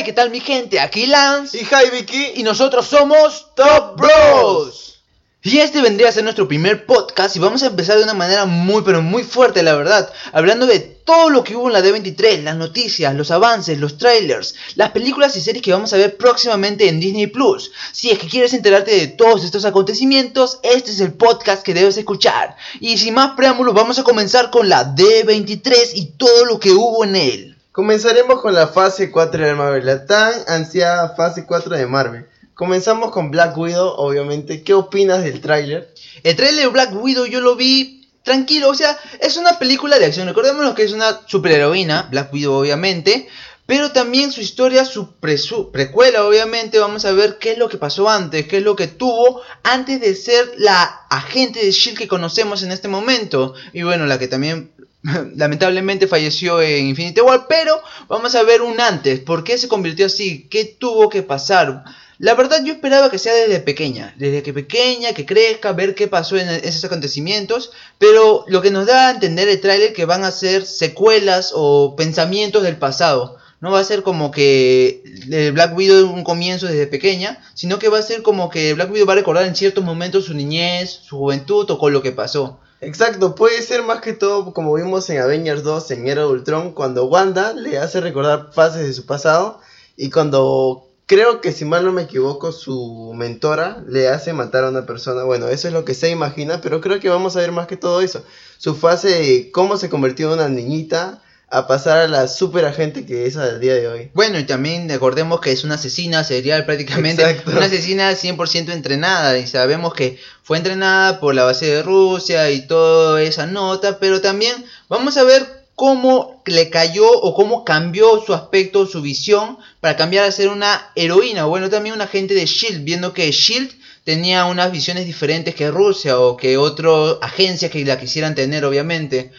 Hey, ¿qué tal mi gente? Aquí Lance Y hi Vicky. y nosotros somos Top Bros. Y este vendría a ser nuestro primer podcast y vamos a empezar de una manera muy pero muy fuerte, la verdad, hablando de todo lo que hubo en la D23, las noticias, los avances, los trailers, las películas y series que vamos a ver próximamente en Disney Plus. Si es que quieres enterarte de todos estos acontecimientos, este es el podcast que debes escuchar. Y sin más preámbulos, vamos a comenzar con la D23 y todo lo que hubo en él. Comenzaremos con la fase 4 de Marvel, la tan ansiada fase 4 de Marvel. Comenzamos con Black Widow, obviamente. ¿Qué opinas del tráiler? El trailer de Black Widow yo lo vi tranquilo, o sea, es una película de acción. Recordémonos que es una superheroína, Black Widow obviamente, pero también su historia, su, su precuela obviamente, vamos a ver qué es lo que pasó antes, qué es lo que tuvo antes de ser la agente de Shield que conocemos en este momento. Y bueno, la que también lamentablemente falleció en Infinity War, pero vamos a ver un antes, ¿por qué se convirtió así? ¿Qué tuvo que pasar? La verdad yo esperaba que sea desde pequeña, desde que pequeña, que crezca, ver qué pasó en esos acontecimientos, pero lo que nos da a entender el tráiler que van a ser secuelas o pensamientos del pasado. No va a ser como que el Black Widow un comienzo desde pequeña, sino que va a ser como que Black Widow va a recordar en ciertos momentos su niñez, su juventud o con lo que pasó. Exacto, puede ser más que todo como vimos en Avengers 2 en Era Ultron, cuando Wanda le hace recordar fases de su pasado y cuando creo que si mal no me equivoco su mentora le hace matar a una persona. Bueno, eso es lo que se imagina, pero creo que vamos a ver más que todo eso. Su fase de cómo se convirtió en una niñita a pasar a la super agente que es al día de hoy. Bueno, y también recordemos que es una asesina serial prácticamente, Exacto. una asesina 100% entrenada y sabemos que fue entrenada por la base de Rusia y toda esa nota, pero también vamos a ver cómo le cayó o cómo cambió su aspecto, su visión para cambiar a ser una heroína, o bueno, también un agente de Shield, viendo que Shield tenía unas visiones diferentes que Rusia o que otras agencias que la quisieran tener, obviamente.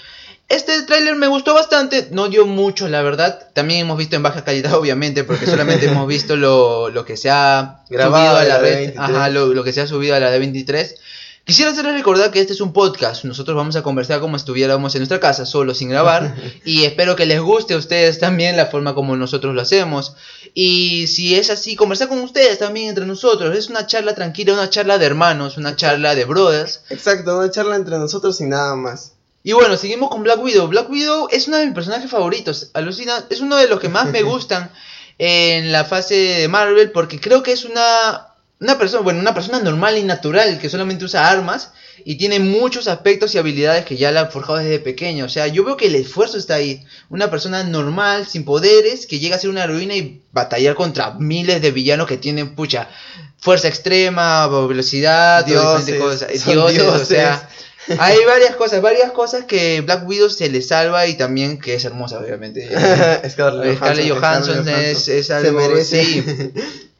Este tráiler me gustó bastante, no dio mucho la verdad. También hemos visto en baja calidad, obviamente, porque solamente hemos visto lo, lo que se ha Grabado subido a la la red, D23. ajá, lo, lo que se ha subido a la D23. Quisiera hacerles recordar que este es un podcast. Nosotros vamos a conversar como estuviéramos en nuestra casa, solo sin grabar. y espero que les guste a ustedes también la forma como nosotros lo hacemos. Y si es así, conversar con ustedes también entre nosotros. Es una charla tranquila, una charla de hermanos, una charla de brothers. Exacto, una charla entre nosotros y nada más. Y bueno, seguimos con Black Widow. Black Widow es uno de mis personajes favoritos. Alucina, es uno de los que más me gustan en la fase de Marvel porque creo que es una una persona, bueno, una persona normal y natural que solamente usa armas y tiene muchos aspectos y habilidades que ya la han forjado desde pequeño. O sea, yo veo que el esfuerzo está ahí. Una persona normal, sin poderes, que llega a ser una heroína y batallar contra miles de villanos que tienen, pucha, fuerza extrema, velocidad, Dioses, cosas. Dioses, o sea, hay varias cosas, varias cosas que Black Widow se le salva y también que es hermosa, obviamente. Scarlett Scarlett Johansson es, es Se algo, merece. sí,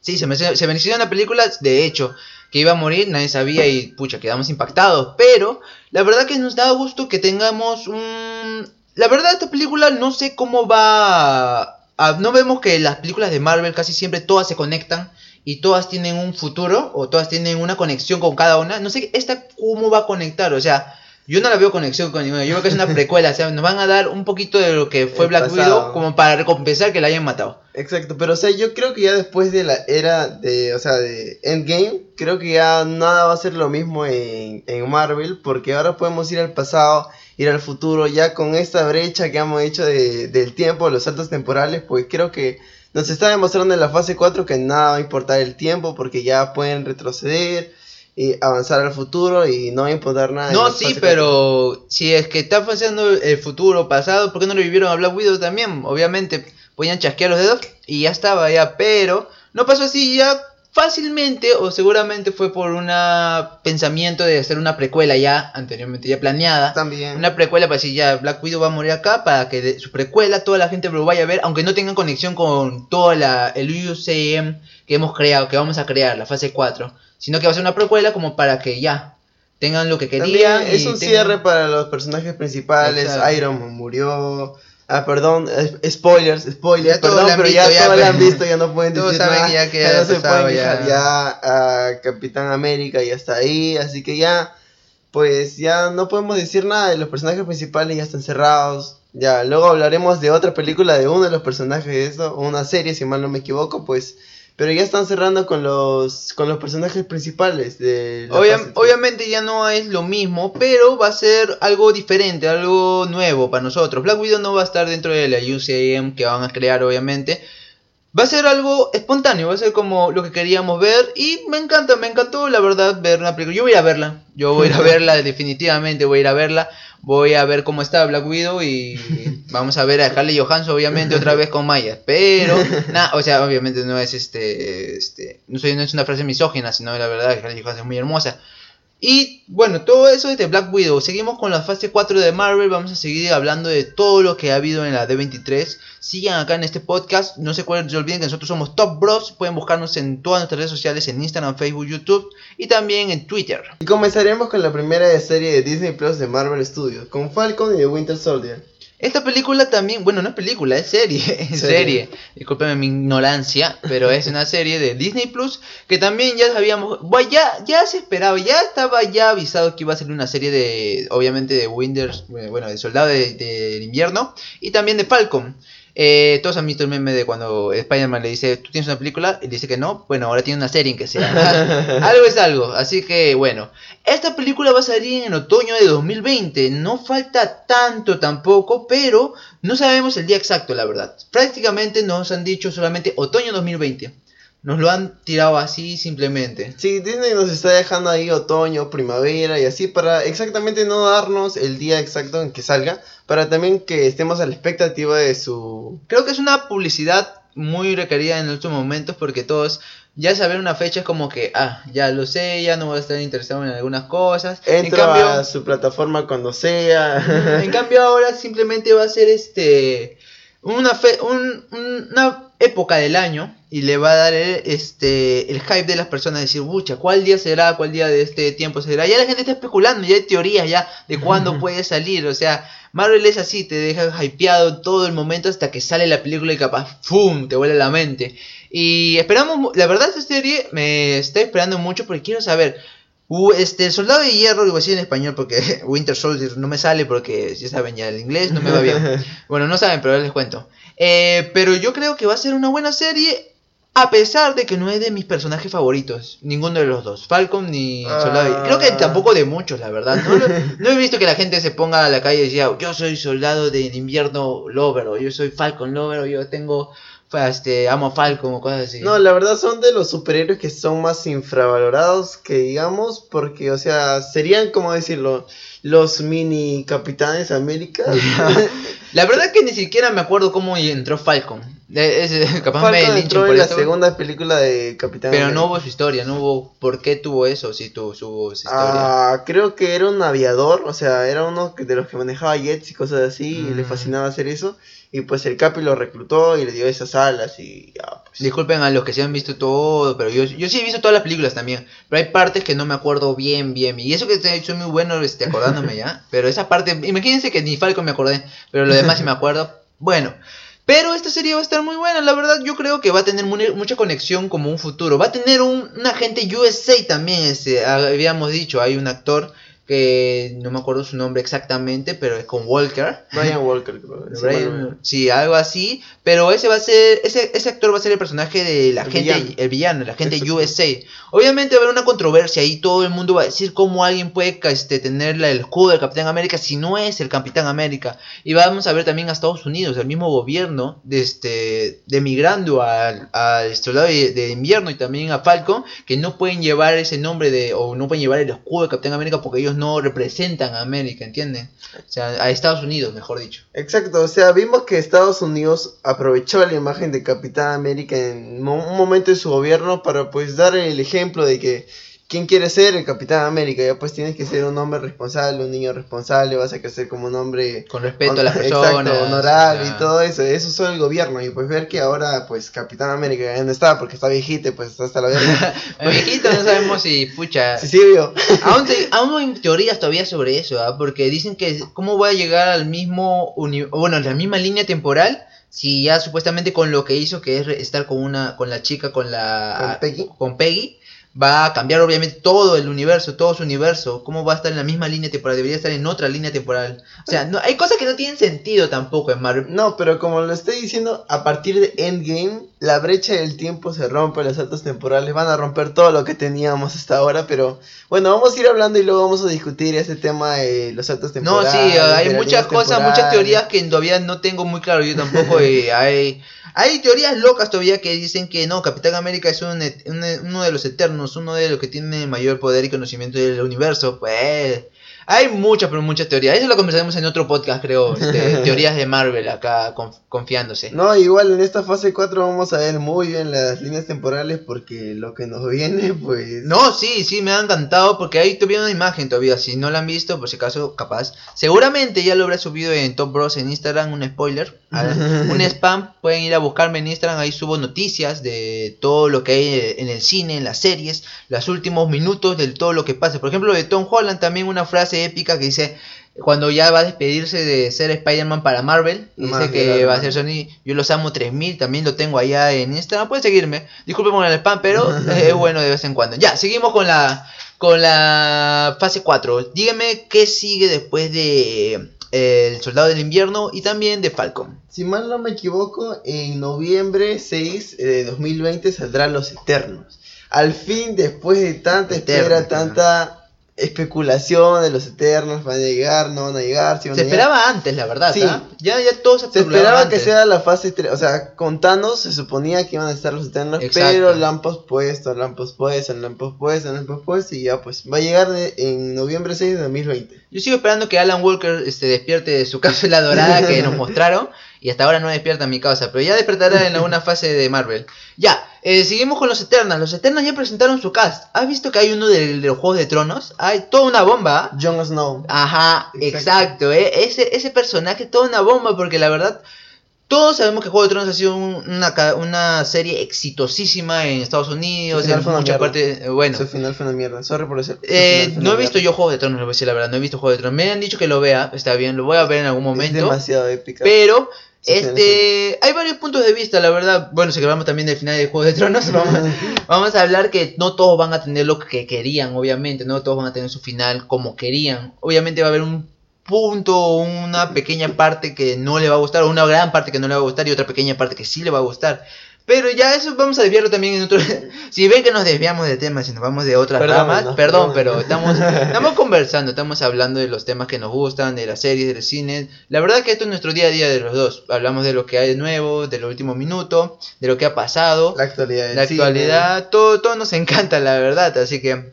sí, se mereció, se mereció una película, de hecho, que iba a morir, nadie sabía y pucha, quedamos impactados, pero la verdad que nos da gusto que tengamos un... La verdad esta película no sé cómo va... a- no vemos que las películas de Marvel casi siempre todas se conectan y todas tienen un futuro o todas tienen una conexión con cada una. No sé esta cómo va a conectar, o sea, yo no la veo conexión con ninguna. Yo creo que es una precuela, o sea, nos van a dar un poquito de lo que fue El Black pasado. Widow como para recompensar que la hayan matado. Exacto, pero o sea, yo creo que ya después de la era de, o sea, de Endgame, creo que ya nada va a ser lo mismo en, en Marvel, porque ahora podemos ir al pasado, ir al futuro, ya con esta brecha que hemos hecho de, del tiempo, los saltos temporales, pues creo que nos está demostrando en la fase 4 que nada va a importar el tiempo, porque ya pueden retroceder y avanzar al futuro y no va a importar nada. No, sí, pero si es que está pasando el futuro pasado, ¿por qué no revivieron a Black Widow también? Obviamente podían chasquear los dedos y ya estaba ya, pero no pasó así ya fácilmente o seguramente fue por un pensamiento de hacer una precuela ya anteriormente ya planeada. 4 También. Una precuela para decir ya Black Widow va a morir acá para que de su precuela toda la gente lo vaya a ver, aunque no tengan conexión con todo la, el UCM que hemos creado, que vamos a crear, la fase 4, sino que va a ser una precuela como para que ya tengan lo que querían. También es y un tengan- cierre para los personajes principales. Exacto. Iron Man murió. Ah, perdón, spoilers, spoilers, Ya perdón, pero ya visto, ya, todos la han visto, ya no pueden decir saben nada. que ya queda no se pasado, pueden ya. ya a Capitán América ya está ahí, así que ya pues ya no podemos decir nada de los personajes principales, ya están cerrados. Ya, luego hablaremos de otra película de uno de los personajes de eso, una serie, si mal no me equivoco, pues pero ya están cerrando con los con los personajes principales de la Obvia- fase tres. obviamente ya no es lo mismo, pero va a ser algo diferente, algo nuevo para nosotros. Black Widow no va a estar dentro de la UCM que van a crear, obviamente. Va a ser algo espontáneo, va a ser como lo que queríamos ver y me encanta, me encantó la verdad ver una película. Yo voy a ir a verla, yo voy a ir a verla, definitivamente voy a ir a verla. Voy a ver cómo está Black Widow y vamos a ver a Scarlett Johansson obviamente otra vez con Maya. Pero, nada, o sea, obviamente no es este, este, no, soy, no es una frase misógina, sino la verdad que Scarlett Johansson es muy hermosa. Y bueno, todo eso es de Black Widow. Seguimos con la fase 4 de Marvel. Vamos a seguir hablando de todo lo que ha habido en la D23. Sigan acá en este podcast. No se, olviden que nosotros somos Top Bros. Pueden buscarnos en todas nuestras redes sociales: en Instagram, Facebook, YouTube y también en Twitter. Y comenzaremos con la primera serie de Disney Plus de Marvel Studios, con Falcon y The Winter Soldier. Esta película también, bueno, no es película, es serie, es Serie. Discúlpeme mi ignorancia, pero es una serie de Disney Plus que también ya sabíamos, bueno, ya, ya se esperaba, ya estaba ya avisado que iba a ser una serie de, obviamente de Winter, bueno, de Soldado de- del Invierno y también de Falcon. Eh, todos han visto el meme de cuando Spider-Man le dice, ¿tú tienes una película? Y dice que no, bueno, ahora tiene una serie en que sea. algo es algo, así que bueno. Esta película va a salir en otoño de 2020, no falta tanto tampoco, pero no sabemos el día exacto, la verdad. Prácticamente nos han dicho solamente otoño 2020. Nos lo han tirado así simplemente. Sí, Disney nos está dejando ahí otoño, primavera y así para exactamente no darnos el día exacto en que salga, para también que estemos a la expectativa de su... Creo que es una publicidad muy requerida en estos momentos porque todos ya saber una fecha es como que, ah, ya lo sé, ya no voy a estar interesado en algunas cosas. Entra en cambio, a su plataforma cuando sea. En cambio ahora simplemente va a ser este una fe, un- una época del año y le va a dar el, este el hype de las personas decir, "Bucha, ¿cuál día será? ¿Cuál día de este tiempo será?" Ya la gente está especulando, ya hay teorías ya de cuándo puede salir, o sea, Marvel es así, te deja hypeado todo el momento hasta que sale la película y capaz ¡fum! te vuela la mente. Y esperamos, la verdad esta serie me está esperando mucho porque quiero saber Uh, este, el soldado de hierro, lo voy a decir en español porque Winter Soldier no me sale porque, ya saben, ya el inglés no me va bien. Bueno, no saben, pero les cuento. Eh, pero yo creo que va a ser una buena serie, a pesar de que no es de mis personajes favoritos, ninguno de los dos, Falcon ni Ah. Soldado de Hierro. Creo que tampoco de muchos, la verdad. No, he visto que la gente se ponga a la calle y diga, yo soy soldado del invierno lover, o yo soy Falcon lover, o yo tengo, este, amo a Falcon, o cosas así. No, la verdad son de los superhéroes que son más infravalorados que digamos, porque, o sea, serían, como decirlo, los mini Capitanes América. La verdad que ni siquiera me acuerdo cómo entró Falcon. Eh, es- capaz me Falcon linchen entró en la esto, segunda película de Capitán Pero América. no hubo su historia, no hubo por qué tuvo eso, sí tuvo su, su historia. Ah, creo que era un aviador, o sea, era uno que- de los que manejaba jets y cosas así, y le Mm. fascinaba hacer eso. Y pues el Capi lo reclutó y le dio esas alas y ya, pues. Disculpen a los que se han visto todo, pero yo, yo sí he visto todas las películas también. Pero hay partes que no me acuerdo bien, bien. Y eso que te- soy muy bueno este, acordándome ya. Pero esa parte, imagínense que ni Falcon me acordé, pero lo demás sí me acuerdo. Bueno, pero esta serie va a estar muy buena, la verdad. Yo creo que va a tener mu- mucha conexión como un futuro. Va a tener un, un agente USA también. Este, habíamos dicho, hay un actor que no me acuerdo su nombre exactamente, pero es con Walker. Brian Walker, creo. Brian- sí, algo así. Pero ese va a ser, ese, ese actor va a ser el personaje del El agente, villano. el villano, el agente Exacto. USA. Obviamente va a haber una controversia y todo el mundo va a decir cómo alguien puede este, tener la- el escudo del Capitán América si no es el Capitán América. Y vamos a ver también a Estados Unidos, el mismo gobierno, de este, de migrando al, al soldado de, de invierno y también a Falcon, que no pueden llevar ese nombre de, o no pueden llevar el escudo del Capitán América porque ellos no representan a América, ¿entienden? O sea, a Estados Unidos, mejor dicho. Exacto, o sea, vimos que Estados Unidos aprovechó la imagen de Capitán América en un momento de su gobierno para pues dar el ejemplo de que quién quiere ser el Capitán América, ya pues tienes que ser un hombre responsable, un niño responsable, vas a crecer como un hombre Con respeto a las Exacto, personas. honorable o sea, y todo eso, eso es el gobierno y pues ver que ahora pues Capitán América ya no está porque está viejito pues está hasta la verga. El viejito no sabemos si, pucha. sí, vio. Aún, se- aún hay teorías todavía sobre eso, ¿ah? porque dicen que cómo va a llegar al mismo, uni- bueno, a la misma línea temporal, si ya supuestamente con lo que hizo, que es estar con una, con la chica, con la, Con Peggy. con Peggy, va a cambiar obviamente todo el universo, todo su universo, cómo va a estar en la misma línea temporal, debería estar en otra línea temporal. O sea, no, hay cosas que no tienen sentido tampoco en Marvel. No, pero como lo estoy diciendo, a partir de Endgame, la brecha del tiempo se rompe, los saltos temporales van a romper todo lo que teníamos hasta ahora, pero bueno, vamos a ir hablando y luego vamos a discutir ese tema de los saltos temporales. No, sí, hay muchas cosas, muchas teorías que todavía no tengo muy claro, yo tampoco, y hay... Hay teorías locas todavía que dicen que no, Capitán América es un, uno de los eternos, uno de los que tiene mayor poder y conocimiento del universo. Pues hay muchas, pero muchas teorías. Eso lo conversaremos en otro podcast, creo. Este, teorías de Marvel acá confiándose. No, igual en esta fase 4 vamos a ver muy bien las líneas temporales porque lo que nos viene, pues. No, sí, sí, me ha encantado porque hay todavía una imagen todavía. Si no la han visto, por si acaso, capaz. Seguramente ya lo habré subido en Top Bros en Instagram, un spoiler. un spam. Pueden ir a buscarme en Instagram. Ahí subo noticias de todo lo que hay en el cine, en las series, los últimos minutos de todo lo que pasa. Por ejemplo, de Tom Holland, también una frase épica que dice cuando ya va a despedirse de ser Spider-Man para Marvel, dice que va a ser Sony, yo los amo 3000, también lo tengo allá en Instagram, pueden seguirme, disculpen por el spam, pero es bueno de vez en cuando. Ya, seguimos con la con la fase 4. Dígame qué sigue después de El Soldado del Invierno y también de Falcon. Si mal no me equivoco, en noviembre 6 de 2020 saldrán Los Eternos. Al fin, después de tanta espera, tanta especulación de los Eternos, van a llegar, no van a llegar. se esperaba antes, la verdad. Sí. ¿ah? Ya, ya todo se, se esperaba que sea la fase 3. O sea, con Thanos se suponía que iban a estar los Eternos, pero la han pospuesto, la han pospuesto, la han pospuesto, la han pospuesto. Y ya, pues va a llegar en noviembre 6 de 2020. Yo sigo esperando que Alan Walker este, despierte de su cápsula dorada que nos mostraron. Y hasta ahora no despierta mi causa, pero ya despertará en alguna fase de Marvel. Ya, eh, seguimos con los Eternals. Los Eternals ya presentaron su cast. ¿Has visto que hay uno de, los Juegos de Tronos? Hay toda una bomba. Jon Snow. Ajá, exacto. eh. ese, ese personaje, toda una bomba, porque la verdad todos sabemos que Juego de Tronos ha sido una, una serie exitosísima en Estados Unidos, en muchas partes. Eh, bueno, su final fue una mierda. Sorry por. Eh, no he visto yo Juego de Tronos, le voy a decir la verdad. No he visto Juego de Tronos. Me han dicho que lo vea, está bien, lo voy a ver en algún momento. Es demasiado épica. Pero este, hay varios puntos de vista, la verdad. Bueno, si hablamos también del final de Juego de Tronos, vamos, vamos, a hablar que no todos van a tener lo que querían, obviamente, no todos van a tener su final como querían. Obviamente va a haber un punto, una pequeña parte que no le va a gustar, o una gran parte que no le va a gustar y otra pequeña parte que sí le va a gustar. Pero ya eso vamos a desviarlo también en otro... si ven que nos desviamos de temas y nos vamos de otras ramas, perdón, pero estamos, estamos conversando, estamos hablando de los temas que nos gustan, de las series, del cine. La verdad que esto es nuestro día a día de los dos. Hablamos de lo que hay de nuevo, de los últimos minutos, de lo que ha pasado. La actualidad. La actualidad, todo, todo nos encanta, la verdad. Así que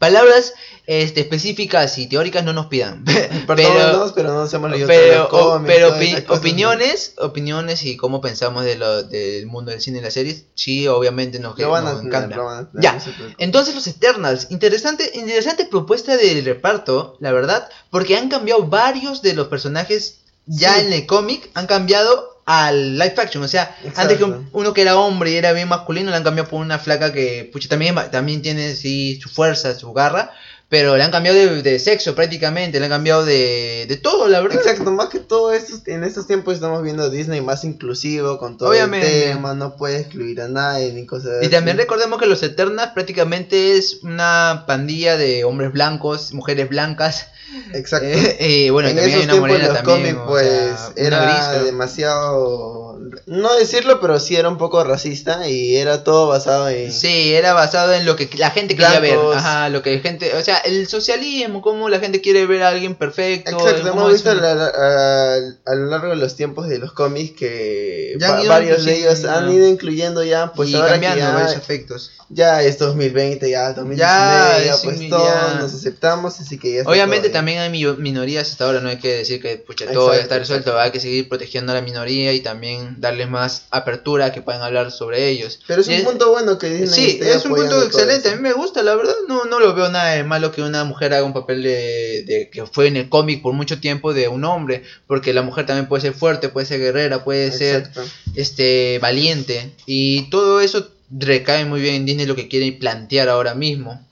Palabras este, específicas y teóricas no nos pidan. pero, pero no hacemos pero, pero opiniones, opiniones y cómo pensamos de lo, del mundo del cine y las series, sí, obviamente nos, nos encanta. ya, entonces los Eternals, interesante, interesante propuesta del reparto, la verdad, porque han cambiado varios de los personajes ya en el cómic, han cambiado al live action. O sea, antes que uno que era hombre y era bien masculino, le han cambiado por una flaca que, pucha, también, también tiene sí, su fuerza, su garra. Pero le han cambiado de, sexo prácticamente, le han cambiado de, de, todo, la verdad. Exacto, más que todo en estos tiempos estamos viendo Disney más inclusivo con todo Obviamente. el tema, no puede excluir a nadie ni cosas Y también recordemos que los Eternals prácticamente es una pandilla de hombres blancos, mujeres blancas, Exacto. Eh, eh, bueno, en esos hay una tiempos los cómics, pues, era demasiado. No decirlo, pero sí era un poco racista y era todo basado en. Sí, era basado en lo que la gente quería ver. Ajá, lo que gente. O sea, el socialismo, cómo la gente quiere ver a alguien perfecto. Exacto, hemos visto a, lo largo de los tiempos de los cómics que varios de ellos han ido incluyendo ya, pues ahora cambiando ya, efectos. Ya es 2020, ya 2019, ya, ya pues todos nos aceptamos, así que ya Obviamente también hay minorías hasta ahora, no hay que decir que pucha, todo ya está resuelto, hay que seguir protegiendo a la minoría y también darles más apertura que puedan hablar sobre ellos. Pero es un punto bueno que Disney Sí, es un punto excelente, a mí me gusta, la verdad, no, no lo veo nada de malo que una mujer haga un papel de, de que fue en el cómic por mucho tiempo de un hombre, porque la mujer también puede ser fuerte, puede ser guerrera, puede ser este valiente y todo eso recae muy bien en Disney lo que quiere plantear ahora mismo.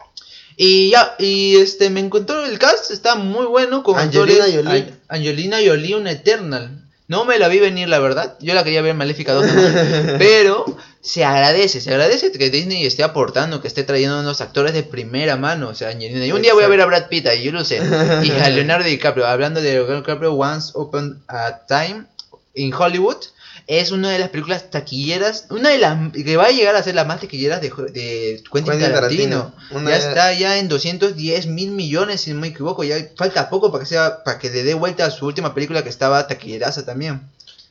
Y ya, y este, me encontró el cast, está muy bueno con Angelina Jolie. Angelina Jolie, un Eternal. No me la vi venir, la verdad. Yo la quería ver Maléfica 2, pero se agradece, se agradece que Disney esté aportando, que esté trayendo unos actores de primera mano, o sea, Angelina. Y un día voy a ver a Brad Pitt ahí, yo lo sé, y a Leonardo DiCaprio, hablando de Leonardo DiCaprio, Once Upon a Time in Hollywood, es una de las películas taquilleras, una de las que va a llegar a ser las más taquilleras de, de Quentin, Quentin Tarantino. Ya de- está ya en 210 mil millones, si no me equivoco, ya falta poco para que sea para que le dé vuelta a su última película que estaba taquilleraza también.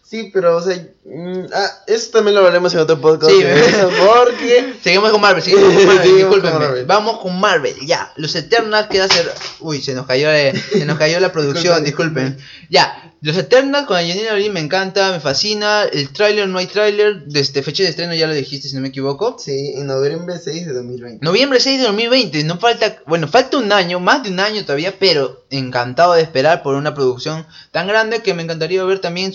Sí, pero, o sea, mm, ah, eso también lo hablaremos en otro podcast. Sí, de eso, porque... Seguimos con Marvel, seguimos con Marvel, Seguimos con discúlpenme. Marvel. Vamos con Marvel, ya. Los Eternals queda ser. Uy, se nos cayó, eh, se nos cayó la producción, Disculpen. Ya, los Eternals con Angelina Jolie me encanta, me fascina. El tráiler, no hay tráiler. Desde fecha de estreno ya lo dijiste, si no me equivoco. Sí, en noviembre 6 de 2020. Noviembre 6 de 2020, no falta, bueno, falta un año, más de un año todavía, pero encantado de esperar por una producción tan grande que me encantaría ver también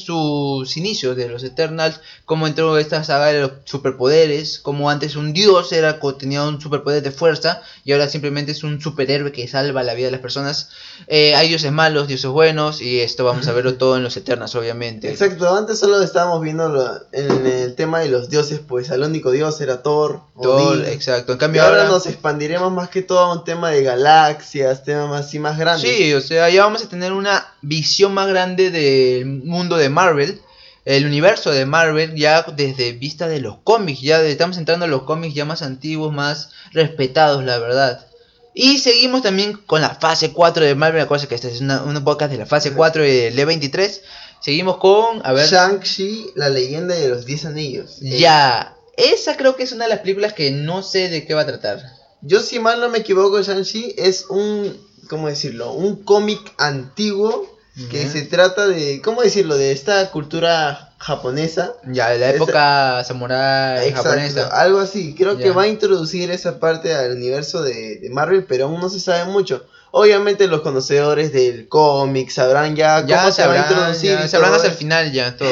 sus inicios de los Eternals, cómo entró esta saga de los superpoderes, como antes un dios era tenía un superpoder de fuerza y ahora simplemente es un superhéroe que salva la vida de las personas. Eh, hay dioses malos, dioses buenos y esto vamos a verlo todo en los Eternals, obviamente. Exacto, antes solo estábamos viendo lo- en el tema de los dioses, pues el único dios era Thor. Odín. exacto. En Y cambio ahora ahora nos expandiremos más que todo a un tema de galaxias, temas así más grandes. Sí, o sea, ya vamos a tener una visión más grande del mundo de Marvel, el universo de Marvel, ya desde vista de los cómics, ya estamos entrando a los cómics ya más antiguos, más respetados, la verdad. Y seguimos también con la fase 4 de Marvel, acuérdense que esta es una, una podcast de la fase 4 del E23. Seguimos con, a ver, Shang-Chi, la leyenda de los 10 anillos. Ya, esa creo que es una de las películas que no sé de qué va a tratar. Yo si mal no me equivoco, Shang-Chi es un, ¿cómo decirlo? Un cómic antiguo que se trata de, ¿cómo decirlo? De esta cultura japonesa. Ya, de la Esa- época samurai Exacto, japonesa. algo así. Creo que Ya. va a introducir esa parte al universo de, de Marvel, pero aún no se sabe mucho. Obviamente los conocedores del cómic sabrán ya, Ya cómo se va a sabrán, introducir. ya sabrán hasta el final ya todo.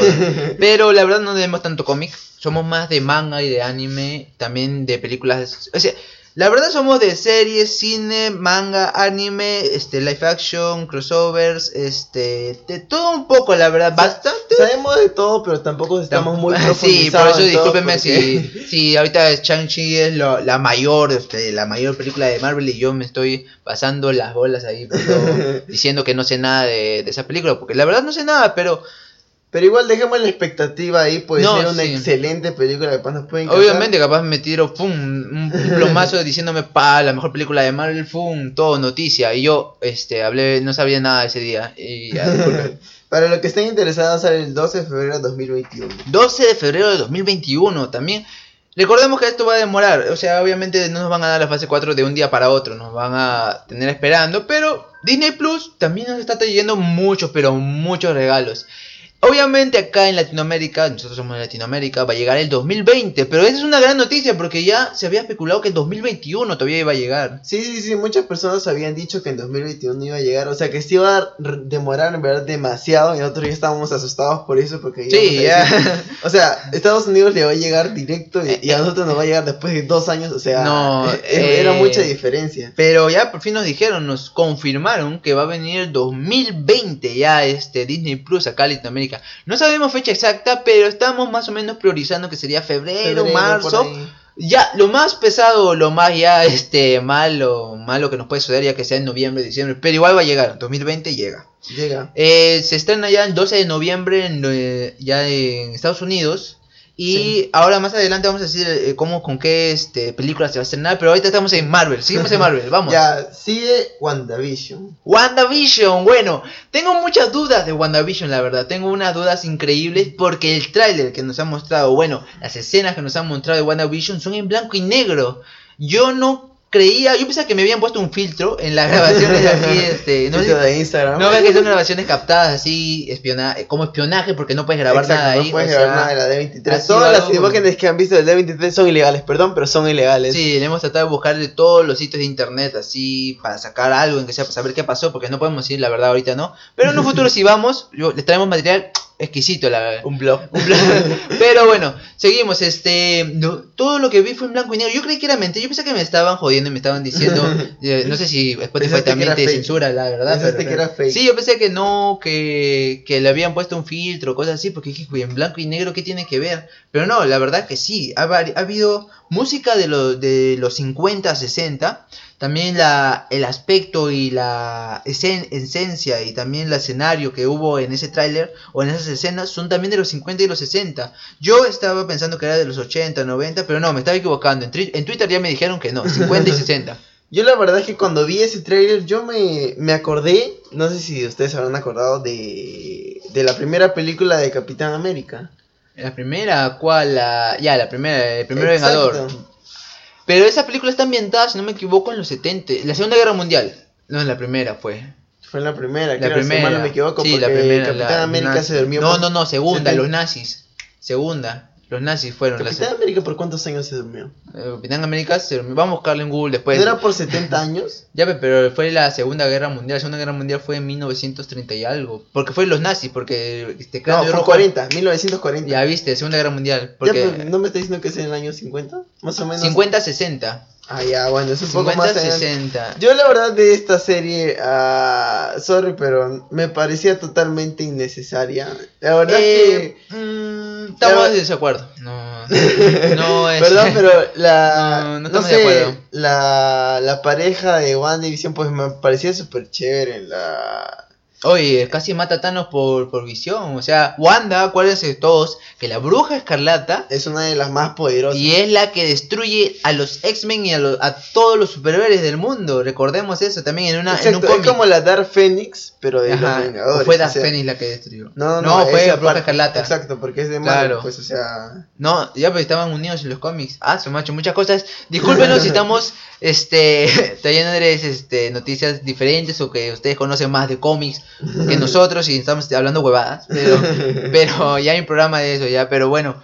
Pero la verdad no vemos tanto cómic. Somos más de manga y de anime, también de películas. O sea, la verdad somos de series, cine, manga, anime, este live action, crossovers, este, de todo un poco, la verdad, bastante. Sabemos de todo, pero tampoco estamos muy Sí, por eso discúlpenme si, si ahorita Shang-Chi es lo- la mayor, este, la mayor película de Marvel y yo me estoy pasando las bolas ahí todo, diciendo que no sé nada de, de esa película, porque la verdad no sé nada, pero Pero igual dejemos la expectativa ahí, puede No, ser una sí. excelente película que después nos pueden encantar. obviamente capaz me tiro pum, un, un plomazo diciéndome pa, la mejor película de Marvel, pum, todo noticia, y yo este hablé, no sabía nada ese día, y ya. Para los que estén interesados, sale el 12 de febrero de 2021. 12 de febrero de 2021 también. Recordemos que esto va a demorar, o sea, obviamente no nos van a dar la fase 4 de un día para otro, nos van a tener esperando, pero Disney Plus también nos está trayendo muchos, pero muchos regalos. Obviamente acá en Latinoamérica, nosotros somos de Latinoamérica, va a llegar el 2020, pero esa es una gran noticia porque ya se había especulado que el 2021 todavía iba a llegar. Sí, sí, sí, muchas personas habían dicho que en 2021 iba a llegar, o sea que sí iba a demorar en verdad demasiado y nosotros ya estábamos asustados por eso porque Sí, ya. decir- o sea, Estados Unidos le va a llegar directo y, y a nosotros nos va a llegar después de dos años, o sea, No, eh, era eh, mucha diferencia. Pero ya por fin nos dijeron, nos confirmaron que va a venir el 2020 ya este Disney Plus acá en Latinoamérica. No sabemos fecha exacta, pero estamos más o menos priorizando que sería febrero, marzo. Ya, lo más pesado, lo más ya este malo, malo que nos puede suceder ya que sea en noviembre, diciembre, pero igual va a llegar, 2020 llega. Llega. Eh, se estrena ya el 12 de noviembre en, eh, ya en Estados Unidos. Y Sí. ahora más adelante vamos a decir eh, cómo, con qué este, película se va a estrenar. Pero ahorita estamos en Marvel. Seguimos en Marvel, vamos. Ya, sigue WandaVision. WandaVision, bueno, tengo muchas dudas de WandaVision, la verdad. Tengo unas dudas increíbles porque el tráiler que nos han mostrado, bueno, las escenas que nos han mostrado de WandaVision son en blanco y negro. Yo no creía, yo pensaba que me habían puesto un filtro en las grabaciones así, este, no sé, de Instagram. no ves que son grabaciones captadas así, espiona como espionaje, porque no puedes grabar Exacto, nada no ahí. puedes o grabar sea, nada de la D23. ha sido Todas las imágenes que han visto del D23 son ilegales, perdón, pero son ilegales. Sí, le hemos tratado de buscar de todos los sitios de internet así para sacar algo en que sea para saber qué pasó, porque no podemos decir la verdad ahorita, ¿no? Pero en un futuro si vamos, yo, les traemos material exquisito, la verdad. Un blog. Pero bueno, seguimos. Este, no, todo lo que vi fue en blanco y negro. Yo creí que era mentira. Yo pensé que me estaban jodiendo y me estaban diciendo. eh, no sé si Spotify también te fake. censura, la verdad. Pensaste pero- que era fake. Sí, yo pensé que no, que, que le habían puesto un filtro, cosas así. Porque dije, "Uy, en blanco y negro, ¿qué tiene que ver? Pero no, la verdad que sí. Ha, ha habido música de, lo- de los 50, 60. También la, el aspecto y la esen- esencia y también el escenario que hubo en ese tráiler o en esas escenas son también de los 50 y los 60. Yo estaba pensando que era de los 80, 90, pero no, me estaba equivocando. En, en Twitter ya me dijeron que no, 50 y 60. Yo la verdad es que cuando vi ese trailer yo me, me acordé, no sé si ustedes habrán acordado de, de la primera película de Capitán América. La primera, ¿cuál? La, ya, la primera, el primer Exacto. Vengador. Pero esa película está ambientada, si no me equivoco, en los 70, la Segunda Guerra Mundial. No, la primera fue. Fue en la primera, La creo, si primera. mal no me equivoco, sí, porque la primera. Capitán la- América se durmió. No, no, no, segunda, 70. los nazis. Segunda. Los nazis fueron. Capitán se- América por cuántos años se durmió. eh, Capitán América se durmió. Vamos a buscarlo en Google después. ¿No era por 70 años? Ya, pe- pero fue la Segunda Guerra Mundial. La Segunda Guerra Mundial fue en 1930 y algo. Porque fue los nazis, porque este No, fue rojo- 40, 1940. Ya viste, Segunda Guerra Mundial. Ya, Porque pero ¿No me está diciendo que es en el año 50? Más o menos. 50-60. Ah, ya, bueno, es un poco más adelante. 50-60. Yo la verdad de esta serie, ah, sorry, pero me parecía totalmente innecesaria. La verdad Eh, es mm, estamos en desacuerdo. No, no es. Perdón, pero la... No, no de acuerdo. la, la pareja de WandaVision pues me parecía súper chévere. La... Oye, casi mata a Thanos por, por visión. O sea, Wanda, acuérdense todos que la bruja escarlata Es una de las más poderosas. y es la que destruye a los X-Men y a, los- a todos los superhéroes del mundo. Recordemos eso también en, una, en un Exacto, es cómic. como la Dark Phoenix, pero de Ajá, los Vengadores. o fue Dark o sea. Phoenix la que destruyó. No, no, fue esa la bruja escarlata. Exacto, porque es de Marvel, Claro. pues, o sea... No, ya pues estaban unidos en los cómics. Ah, su macho, muchas cosas. Discúlpenos si estamos este trayéndoles este noticias diferentes o que ustedes conocen más de cómics que nosotros y estamos hablando huevadas, pero pero ya hay un programa de eso ya, pero bueno,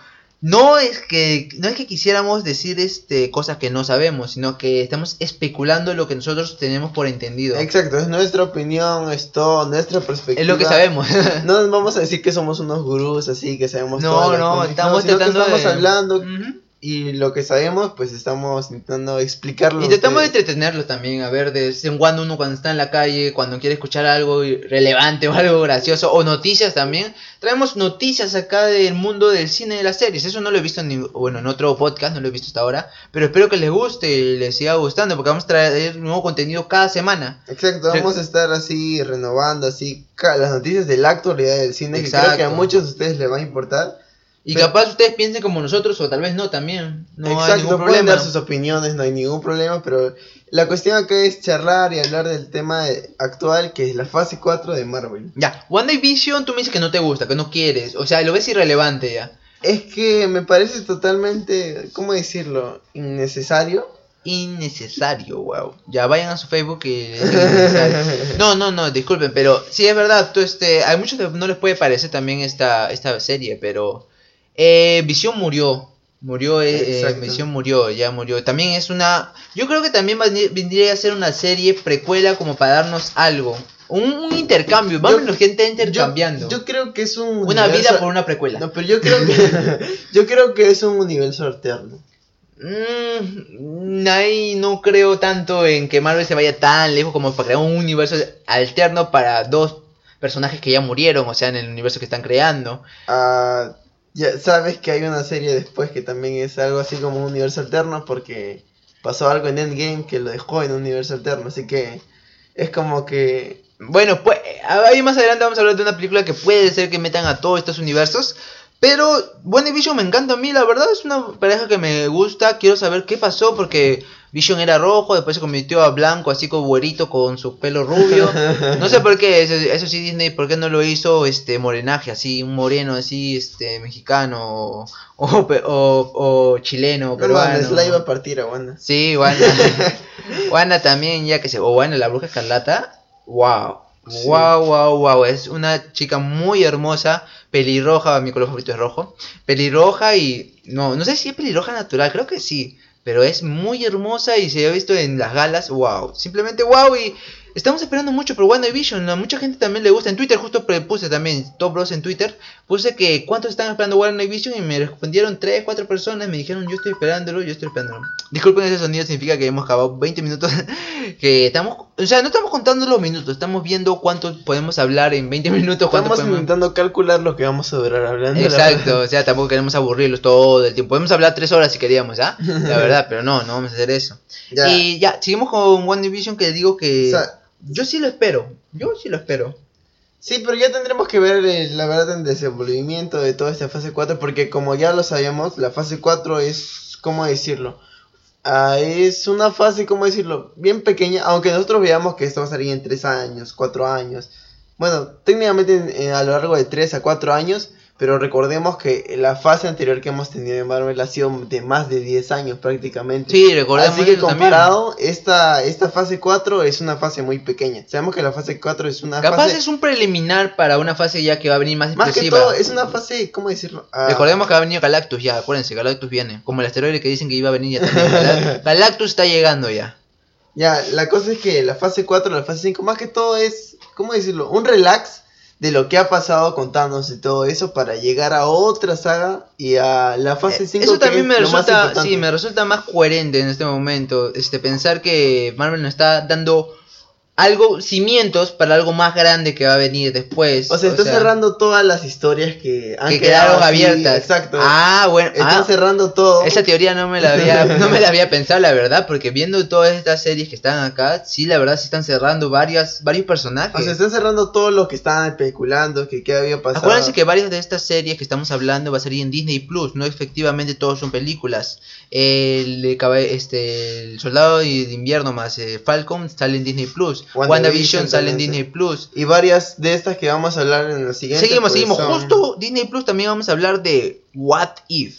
no es que no es que quisiéramos decir este cosas que no sabemos, sino que estamos especulando lo que nosotros tenemos por entendido. Exacto, es nuestra opinión, es todo, nuestra perspectiva. Es lo que sabemos. No vamos a decir que somos unos gurús así, que sabemos No, las no, cómics, estamos tratando estamos de- hablando Ujú. Y lo que sabemos, pues estamos intentando explicarlo. Y tratamos de ustedes. entretenerlos también, a ver, de vez en cuando uno cuando está en la calle, cuando quiere escuchar algo relevante o algo gracioso, o noticias también, traemos noticias acá del mundo del cine y de las series. Eso no lo he visto en, bueno, en otro podcast, no lo he visto hasta ahora, pero espero que les guste y les siga gustando, porque vamos a traer nuevo contenido cada semana. Exacto, vamos a estar así renovando así las noticias de la actualidad del cine, que creo que a muchos de ustedes les va a importar. Y Pero- capaz ustedes piensen como nosotros, o tal vez no también. No hay ningún problema. dar sus opiniones, no hay ningún problema, pero la cuestión acá es charlar y hablar del tema actual, que es la fase 4 de Marvel. Ya, WandaVision tú me dices que no te gusta, que no quieres, o sea, lo ves irrelevante ya. Es que me parece totalmente, ¿cómo decirlo? Innecesario. innecesario, wow. Ya vayan a su Facebook y. No, no, no, disculpen, pero sí es verdad, tú este, hay muchos no les puede parecer también esta, esta serie, pero eh, Visión murió. Murió, eh, eh. Visión murió, ya murió. También es una. Yo creo que también vendría a ser una serie precuela como para darnos algo. Un, un intercambio. Vamos Yo- gente intercambiando. Yo, yo creo que es un una universo- vida por una precuela. No, pero yo creo que yo creo que es un universo alterno. Mm, ahí no creo tanto en que Marvel se vaya tan lejos como para crear un universo alterno para dos personajes que ya murieron, o sea, en el universo que están creando. Ah, ya sabes que hay una serie después que también es algo así como un universo alterno porque pasó algo en Endgame que lo dejó en un universo alterno, así que es como que Bueno, pues ahí más adelante vamos a hablar de una película que puede ser que metan a todos estos universos. Pero WandaVision me encanta a mí, la verdad es una pareja que me gusta. Quiero saber qué pasó porque Vision era rojo, después se convirtió a blanco, así como güerito con su pelo rubio. No sé por qué, eso, eso sí Disney, ¿por qué no lo hizo este morenaje, así, un moreno así, este, mexicano o, o, pe- o- o chileno, no peruano? mames, la iba a partir a Wanda. Sí, Wanda. Wanda también, ya que se. O Wanda, la bruja escarlata. Wow. Wow, wow, wow. Es una chica muy hermosa. Pelirroja, mi color favorito es rojo. Pelirroja y. No, no sé si es pelirroja natural, creo que sí. Pero es muy hermosa y se ha visto en las galas. Wow. Simplemente wow. Y Estamos esperando mucho por WandaVision, a mucha gente también le gusta. En Twitter justo puse también, Top Bros en Twitter, puse que cuántos están esperando WandaVision y me respondieron 3, 4 personas, me dijeron yo estoy esperándolo, yo estoy esperándolo. Disculpen ese sonido, significa que hemos acabado 20 minutos, que estamos, o sea, no estamos contando los minutos, estamos viendo cuánto podemos hablar en 20 minutos, Estamos podemos... intentando calcular lo que vamos a durar hablando. la Exacto, o sea, tampoco queremos aburrirlos todo el tiempo. Podemos hablar 3 horas si queríamos, ¿ah? La verdad, pero no, no vamos a hacer eso. Ya. Y ya, seguimos con WandaVision que digo que... O sea, Yo sí lo espero. Yo sí lo espero. Sí, pero ya tendremos que ver eh, la verdad el desenvolvimiento de toda esta fase 4 porque como ya lo sabíamos, la fase 4 es, ¿cómo decirlo? Ah, es una fase, ¿cómo decirlo? Bien pequeña, aunque nosotros veamos que esto va a salir en 3 años, 4 años. Bueno, técnicamente en- a lo largo de 3 a 4 años, pero recordemos que la fase anterior que hemos tenido en Marvel ha sido de más de 10 años prácticamente. Sí, recordemos Así que también. comparado, esta, esta fase 4 es una fase muy pequeña. Sabemos que la fase 4 es una Capaz fase... es un preliminar para una fase ya que va a venir más Más que explosiva. todo, es una fase, ¿cómo decirlo? Ah, Recordemos que va a venir Galactus ya, acuérdense, Galactus viene. Como el asteroide que dicen que iba a venir ya también. Gal- Galactus está llegando ya. Ya, la cosa es que la fase 4, la fase 5, más que todo es, ¿cómo decirlo? Un relax de lo que ha pasado con Thanos y todo eso para llegar a otra saga y a la fase 5. Eh, Eso que también es me resulta, sí, me resulta más coherente en este momento, este pensar que Marvel nos está dando algo cimientos para algo más grande que va a venir después. O sea, está cerrando todas las historias que han que quedado así, abiertas. Exacto. Ah, bueno. Están ah, cerrando todo. Esa teoría no me la había, no me la había pensado, la verdad, porque viendo todas estas series que están acá, sí, la verdad, sí están cerrando varias, varios personajes. O sea, están cerrando todo lo que estaban especulando, que qué había pasado. Acuérdense que varias de estas series que estamos hablando va a salir en Disney Plus, no efectivamente todos son películas. El, este, el Soldado de Invierno más eh, Falcon sale en Disney Plus. WandaVision WandaVision sale en Disney Plus. Y varias de estas que vamos a hablar en la siguiente. Seguimos, seguimos. son- Justo Disney Plus también vamos a hablar de What If.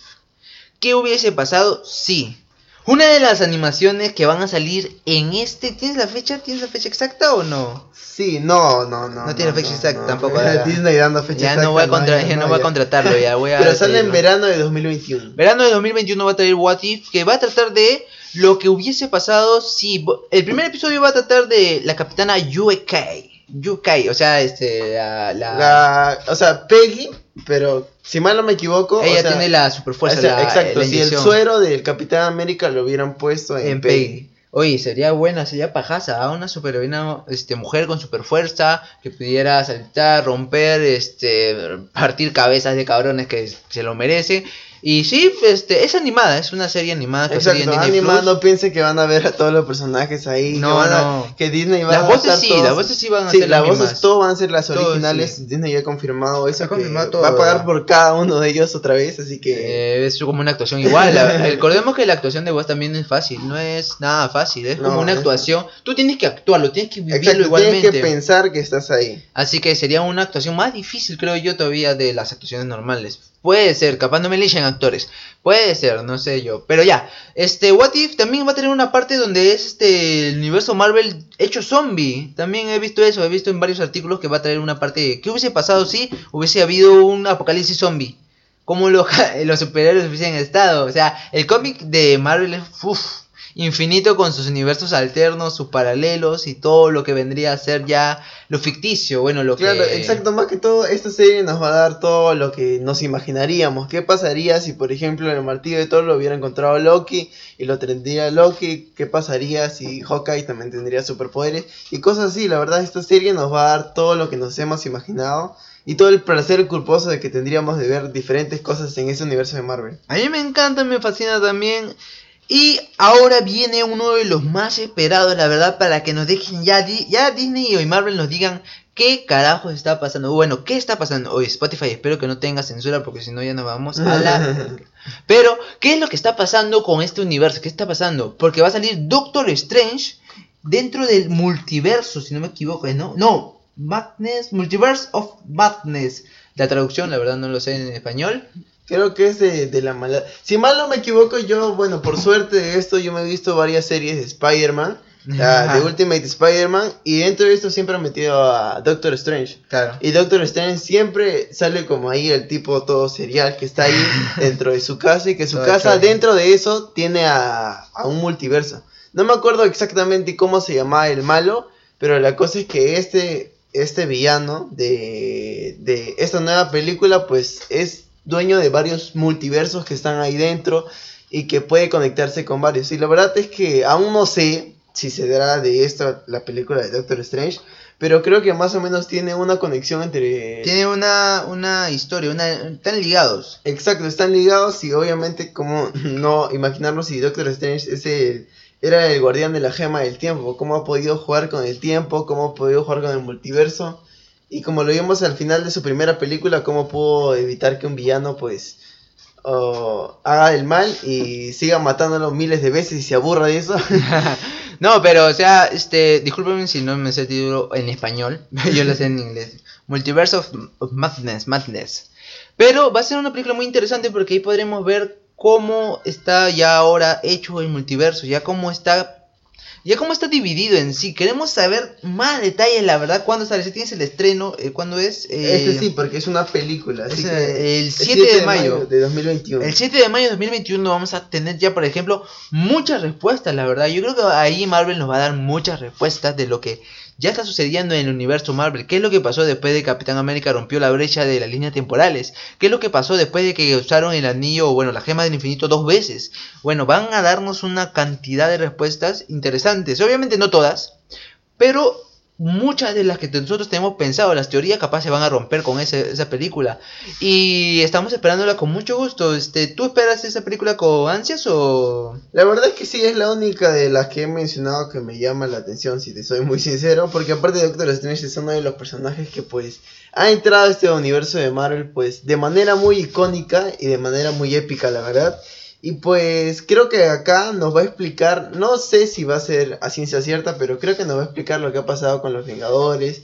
¿Qué hubiese pasado? Sí. Una de las animaciones que van a salir en este. ¿Tienes la fecha? ¿Tienes la fecha exacta o no? Sí, no, no, no. No tiene fecha exacta tampoco. Disney dando fecha ya exacta. no voy a, contra- ya no voy a contratarlo, ya voy a. Pero sale en verano de 2021. Verano de 2021 va a traer What If, que va a tratar de lo que hubiese pasado si... El primer episodio va a tratar de la capitana UK. UK, o sea, este, la... la- La, o sea, Peggy, pero si mal no me equivoco. ella o sea, tiene la superfuerza, o sea, la- exacto, la si el suero del Capitán América lo hubieran puesto en, en Peggy. Peggy. Oye, sería buena, sería pajaza, ¿ah? una superheroína, este, mujer con superfuerza que pudiera saltar, romper, este, partir cabezas de cabrones que se lo merecen. Y sí, este, es animada, es una serie animada que Exacto, Disney animado, Plus. no piense que van a ver a todos los personajes ahí. No, que, van a- no. que Disney va Las a voces sí, todos- las voces sí van a Sí, ser las las voces todas van a ser las Todos, originales. sí. Disney ya ha confirmado eso. Ha confirmado todo, va a pagar ¿verdad? por cada uno de ellos otra vez, así que. Eh, es como una actuación igual. la- Recordemos que la actuación de voz también es fácil, no es nada fácil, es como No, una es- actuación. Tú tienes que actuarlo, tienes que vivirlo Exacto, igualmente. tienes que pensar que estás ahí. Así que sería una actuación más difícil, creo yo, todavía de las actuaciones normales. Puede ser, capaz no me eligen actores. Puede ser, no sé yo. Pero ya, este What If también va a tener una parte donde es este el universo Marvel hecho zombie. También he visto eso, he visto en varios artículos que va a traer una parte de qué hubiese pasado si hubiese habido un apocalipsis zombie. Como los, los superhéroes hubiesen estado. O sea, el cómic de Marvel es infinito con sus universos alternos, sus paralelos y todo lo que vendría a ser ya lo ficticio. Bueno, lo Claro, que... exacto, más que todo, esta serie nos va a dar todo lo que nos imaginaríamos. ¿Qué pasaría si, por ejemplo, en el martillo de Thor lo hubiera encontrado Loki y lo tendría Loki? ¿Qué pasaría si Hawkeye también tendría superpoderes? Y cosas así, la verdad, esta serie nos va a dar todo lo que nos hemos imaginado y todo el placer culposo de que tendríamos de ver diferentes cosas en ese universo de Marvel. A mí me encanta, me fascina también. Y ahora viene uno de los más esperados, la verdad, para que nos dejen ya, Di- ya Disney y Marvel nos digan qué carajo está pasando. Bueno, ¿qué está pasando? Oye, Spotify, espero que no tenga censura porque si no ya nos vamos a la... Pero, ¿qué es lo que está pasando con este universo? ¿Qué está pasando? Porque va a salir Doctor Strange dentro del multiverso, si no me equivoco, ¿no? No, Madness, Multiverse of Madness. La traducción, la verdad, no lo sé en español. Creo que es de, de la mala. Si mal no me equivoco, yo, bueno, por suerte de esto, yo me he visto varias series de Spider-Man, ah, de Ultimate Spider-Man, y dentro de esto siempre han metido a Doctor Strange. Claro. Y Doctor Strange siempre sale como ahí el tipo todo serial que está ahí dentro de su casa y que su Todo casa dentro de eso tiene a, a un multiverso. No me acuerdo exactamente cómo se llamaba el malo, Pero la cosa es que este, este villano de, de esta nueva película, pues es dueño de varios multiversos que están ahí dentro y que puede conectarse con varios. Y la verdad es que aún no sé si se dará de esta la película de Doctor Strange, pero creo que más o menos tiene una conexión entre... Tiene una, una historia, una, están ligados. Exacto, están ligados y obviamente como no imaginarnos si Doctor Strange es el, era el guardián de la gema del tiempo, cómo ha podido jugar con el tiempo, cómo ha podido jugar con el multiverso y como lo vimos al final de su primera película, cómo pudo evitar que un villano pues haga el mal y siga matándolo miles de veces y se aburra de eso. no, pero o sea, este, discúlpenme si no me sé el título en español, yo lo sé en inglés. Multiverse of, Madness, Madness. Pero va a ser una película muy interesante porque ahí podremos ver cómo está ya ahora hecho el multiverso, ya cómo está ya cómo está dividido en sí. Queremos saber más detalles, la verdad, cuándo sale. Si tienes el estreno, eh, ¿cuándo es? Eh, este sí, porque es una película. el 7, de, mayo, de 2021. El 7 de mayo de 2021 vamos a tener ya, por ejemplo, muchas respuestas, la verdad. Yo creo que ahí Marvel nos va a dar muchas respuestas de lo que ya está sucediendo en el universo Marvel. ¿Qué es lo que pasó después de Capitán América rompió la brecha de las líneas temporales? ¿Qué es lo que pasó después de que usaron el anillo, o bueno, la gema del infinito dos veces? Bueno, van a darnos una cantidad de respuestas interesantes. Obviamente no todas, pero muchas de las que nosotros tenemos pensado, las teorías capaz se van a romper con esa película. Y estamos esperándola con mucho gusto. Este, ¿Tú esperas esa película con ansias o...? La verdad es que sí, es la única de las que he mencionado que me llama la atención, si te soy muy sincero. Porque aparte de Doctor Strange es uno de los personajes que pues ha entrado a este universo de Marvel pues de manera muy icónica y de manera muy épica, la verdad. Y pues creo que acá nos va a explicar, no sé si va a ser a ciencia cierta, pero creo que nos va a explicar lo que ha pasado con los Vengadores.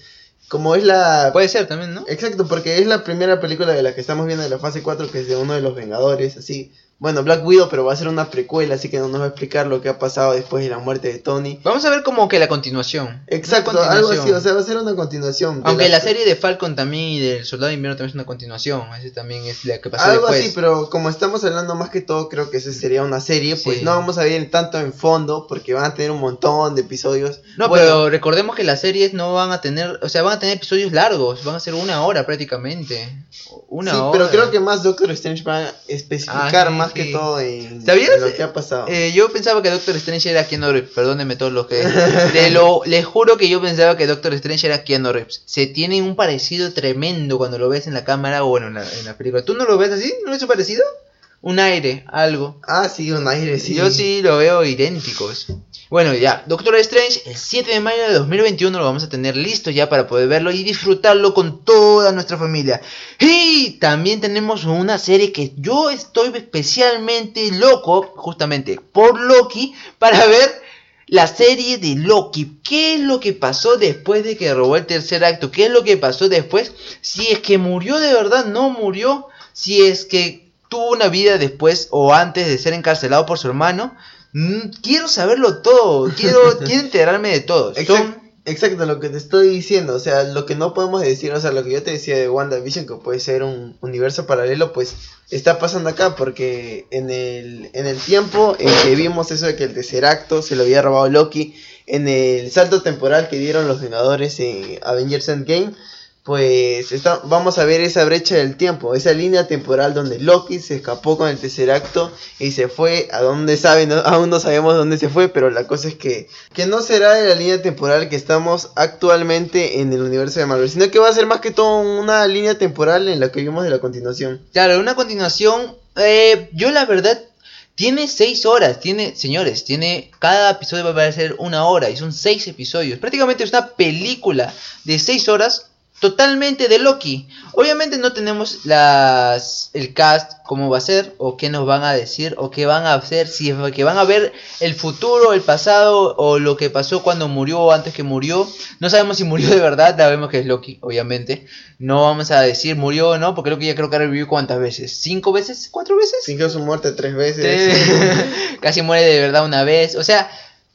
Como es la... Puede ser también, ¿no? Exacto, porque es la primera película de la que estamos viendo de la fase 4, que es de uno de los Vengadores, así. Bueno, Black Widow, pero va a ser una precuela, así que no nos va a explicar lo que ha pasado después de la muerte de Tony. Vamos a ver como que la continuación. Exacto, algo así, o sea, va a ser una continuación. Aunque la... serie de Falcon también y del Soldado de Invierno también es una continuación, ese también es la que pasó algo después. Algo así, pero como estamos hablando más que todo, creo que ese sería una serie, pues no vamos a ver tanto en fondo, porque van a tener un montón de episodios. No, pero recordemos que las series no van a tener, o sea, van a tener episodios largos, van a ser una hora prácticamente. Una sí, pero creo que más Doctor Strange va a especificar ah, más que todo en ¿Sabías? Lo que ha pasado. Eh, yo pensaba que Doctor Strange era Keanu Reeves. Perdónenme todos los que. de lo, les juro que yo pensaba que Doctor Strange era Keanu Reeves. Se tiene un parecido tremendo cuando lo ves en la cámara o bueno, en la, en la película. ¿Tú no lo ves así? ¿No es un parecido? Un aire, algo. Ah, sí, un aire, sí. Yo sí lo veo idénticos. Bueno, ya, Doctor Strange, el 7 de mayo de 2021 lo vamos a tener listo ya para poder verlo y disfrutarlo con toda nuestra familia. Y también tenemos una serie que yo estoy especialmente loco, justamente por Loki, para ver la serie de Loki. ¿Qué es lo que pasó después de que robó el tercer acto? ¿Qué es lo que pasó después? Si es que murió de verdad, no murió. Si es que tuvo una vida después o antes de ser encarcelado por su hermano. Mm, quiero saberlo todo, quiero, quiero enterarme de todo. Exacto, lo que te estoy diciendo, o sea, lo que no podemos decir, o sea, lo que yo te decía de WandaVision, que puede ser un universo paralelo, pues está pasando acá, porque en el, en el tiempo en que vimos eso de que el tercer acto se lo había robado Loki, en el salto temporal que dieron los Vengadores en Avengers Endgame, pues vamos a ver esa brecha del tiempo, esa línea temporal donde Loki se escapó con el tercer acto y se fue a donde saben, aún no sabemos dónde se fue, pero la cosa es que, que no será de la línea temporal que estamos actualmente en el universo de Marvel, sino que va a ser más que todo una línea temporal en la que vimos de la continuación. Claro, una continuación, eh, yo la verdad tiene seis horas, tiene, señores, tiene, cada episodio va a ser una hora y son seis episodios. Prácticamente es una película de seis horas totalmente de Loki. Obviamente no tenemos las el cast cómo va a ser o qué nos van a decir o qué van a hacer, si es que van a ver el futuro, el pasado o lo que pasó cuando murió o antes que murió. No sabemos si murió de verdad, sabemos que es Loki, obviamente. No vamos a decir murió o no, porque Loki ya creo que ha revivido cuántas veces, cinco veces, cuatro veces. Fingió su muerte tres veces. Casi muere de verdad una vez. O sea,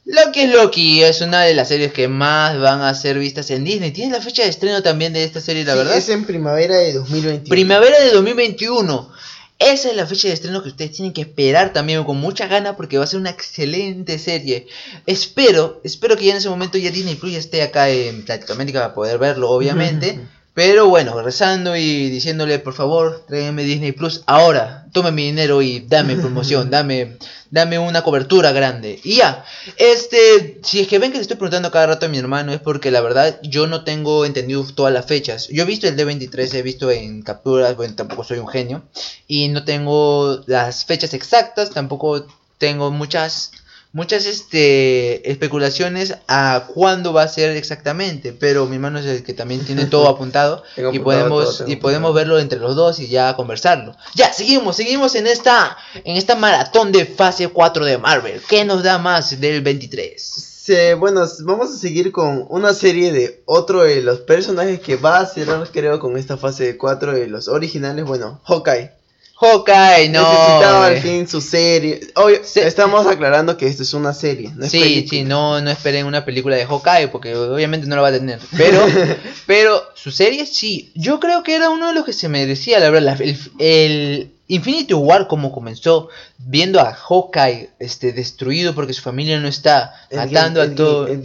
Loki es Loki, es una de las series que más van a ser vistas en Disney. Tiene la fecha de estreno también de esta serie, la verdad. Es en primavera de 2021. Primavera de 2021. Esa es la fecha de estreno que ustedes tienen que esperar también con mucha ganas porque va a ser una excelente serie. Espero, espero que ya en ese momento ya Disney Plus ya esté acá en Latinoamérica para poder verlo, obviamente. Pero bueno, rezando y diciéndole, por favor, tráigame Disney Plus ahora, tome mi dinero y dame promoción, dame, dame una cobertura grande. Y ya, este, si es que ven que le estoy preguntando cada rato a mi hermano, es porque la verdad yo no tengo entendido todas las fechas. Yo he visto el D23, he visto en capturas, bueno, tampoco soy un genio, y no tengo las fechas exactas, tampoco tengo muchas muchas este, especulaciones a cuándo va a ser exactamente, pero mi hermano es el que también tiene todo apuntado y podemos y podemos verlo entre los dos y ya conversarlo. Ya, seguimos, seguimos en esta en esta maratón de fase 4 de Marvel. ¿Qué nos da más del 23? bueno, vamos a seguir con una serie de otro de los personajes que va a cerrar, creo, con esta fase 4 de los originales. Bueno, Hawkeye. Hawkeye, no. Necesitaba al fin su serie. estamos aclarando que esto es una serie. No sí, sí, no, no esperen una película de Hawkeye porque obviamente no lo va a tener. Pero, pero su serie sí. Yo creo que era uno de los que se merecía, la verdad. el Infinity War como comenzó viendo a Hawkeye este destruido porque su familia no está matando a todo en,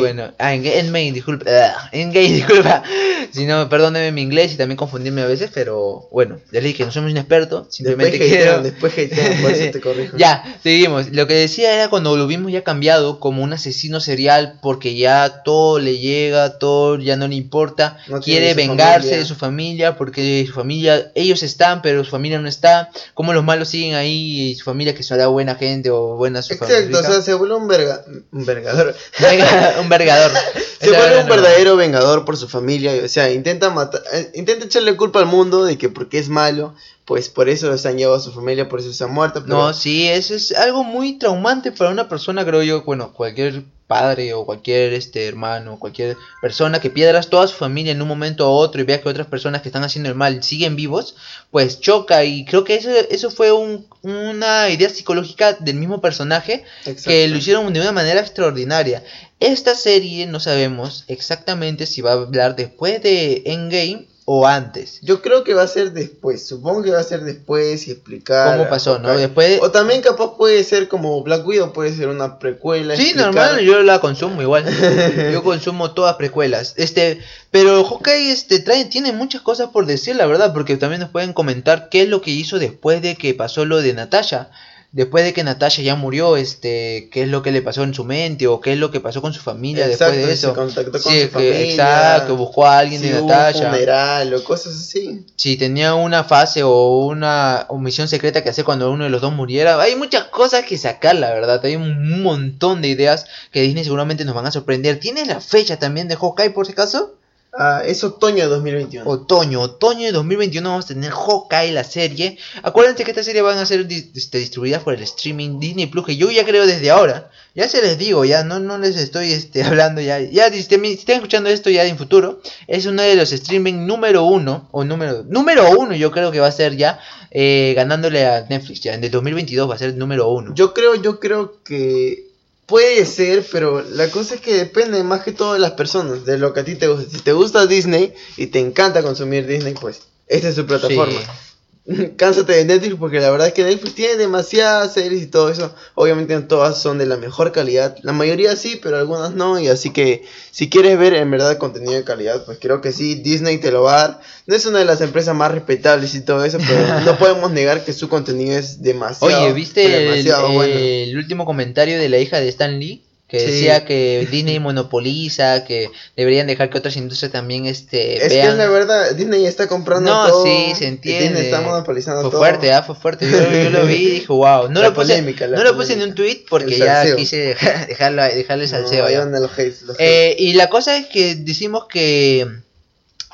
bueno ah, en Endgame disculpa Endgame disculpa. Si no perdóneme mi inglés y también confundirme a veces pero bueno ya le dije no somos inexpertos simplemente después quiero después hatean, por eso te corrijo. Ya seguimos. Lo que decía era cuando lo vimos ya cambiado como un asesino serial porque ya todo le llega todo ya no le importa. Quiere vengarse de su familia porque su familia ellos están pero su familia no está está, cómo los malos siguen ahí y su familia que será buena gente o buena su Exacto, o sea, se vuelve un, verga, un vergador. un vergador. se vuelve un verdadero vengador por su familia, o sea, intenta matar, eh, intenta echarle culpa al mundo de que porque es malo, pues por eso se han llevado a su familia, por eso se han muerto. No, sí, eso es algo muy traumante para una persona, creo yo, bueno, cualquier padre o cualquier este hermano, cualquier persona que pierda toda su familia en un momento u otro y vea que otras personas que están haciendo el mal siguen vivos, pues choca y creo que eso, eso fue un, una idea psicológica del mismo personaje que lo hicieron de una manera extraordinaria. Esta serie no sabemos exactamente si va a hablar después de Endgame o antes. Yo creo que va a ser después. Supongo que va a ser después y explicar. ¿Cómo pasó, no? Después. O también capaz puede ser como Black Widow, puede ser una precuela. Sí, normal, yo la consumo igual. yo consumo todas precuelas. Este, pero Hawkeye este trae tiene muchas cosas por decir, la verdad, porque también nos pueden comentar qué es lo que hizo después de que pasó lo de Natasha después de que Natasha ya murió, este, qué es lo que le pasó en su mente o qué es lo que pasó con su familia después de eso. Se contactó con su familia, exacto, buscó a alguien de Natasha. Un funeral o cosas así. Si tenía una fase o una misión secreta que hacer cuando uno de los dos muriera. Hay muchas cosas que sacar, la verdad. Hay un montón de ideas que Disney seguramente nos van a sorprender. ¿Tienes la fecha también de Hawkeye por si acaso? Ah, es otoño de 2021. Otoño, otoño de 2021 vamos a tener Hawkeye, la serie. Acuérdense que esta serie van a ser este, distribuidas por el streaming Disney Plus, que yo ya creo desde ahora. Ya se les digo, ya no, no les estoy este, hablando ya. Ya si están escuchando esto ya en futuro, es uno de los streaming número uno, o número, número uno yo creo que va a ser ya, eh, ganándole a Netflix. Ya en el 2022 va a ser el número uno. Yo creo, yo creo que Puede ser, pero la cosa es que depende más que todo de las personas, de lo que a ti te gusta. Si te gusta Disney y te encanta consumir Disney, pues esta es su plataforma. Cánsate de Netflix porque la verdad es que Netflix tiene demasiadas series y todo eso. Obviamente no todas son de la mejor calidad. La mayoría sí, pero algunas no. Y así que si quieres ver en verdad contenido de calidad, pues creo que sí, Disney te lo va a dar. No es una de las empresas más respetables y todo eso, pero no podemos negar que su contenido es demasiado. Oye, ¿viste el último comentario de la hija de Stan Lee? Que decía que Disney monopoliza, que deberían dejar que otras industrias también este es que es la verdad, Disney está comprando no, todo. sí, se entiende. Disney está monopolizando fue fuerte, ah, fue fuerte. Yo, yo, lo vi y dije, wow. No, lo puse, no lo puse en un tweet porque ya quise dejarlo, dejarle salseo. No, eh, y la cosa es que decimos que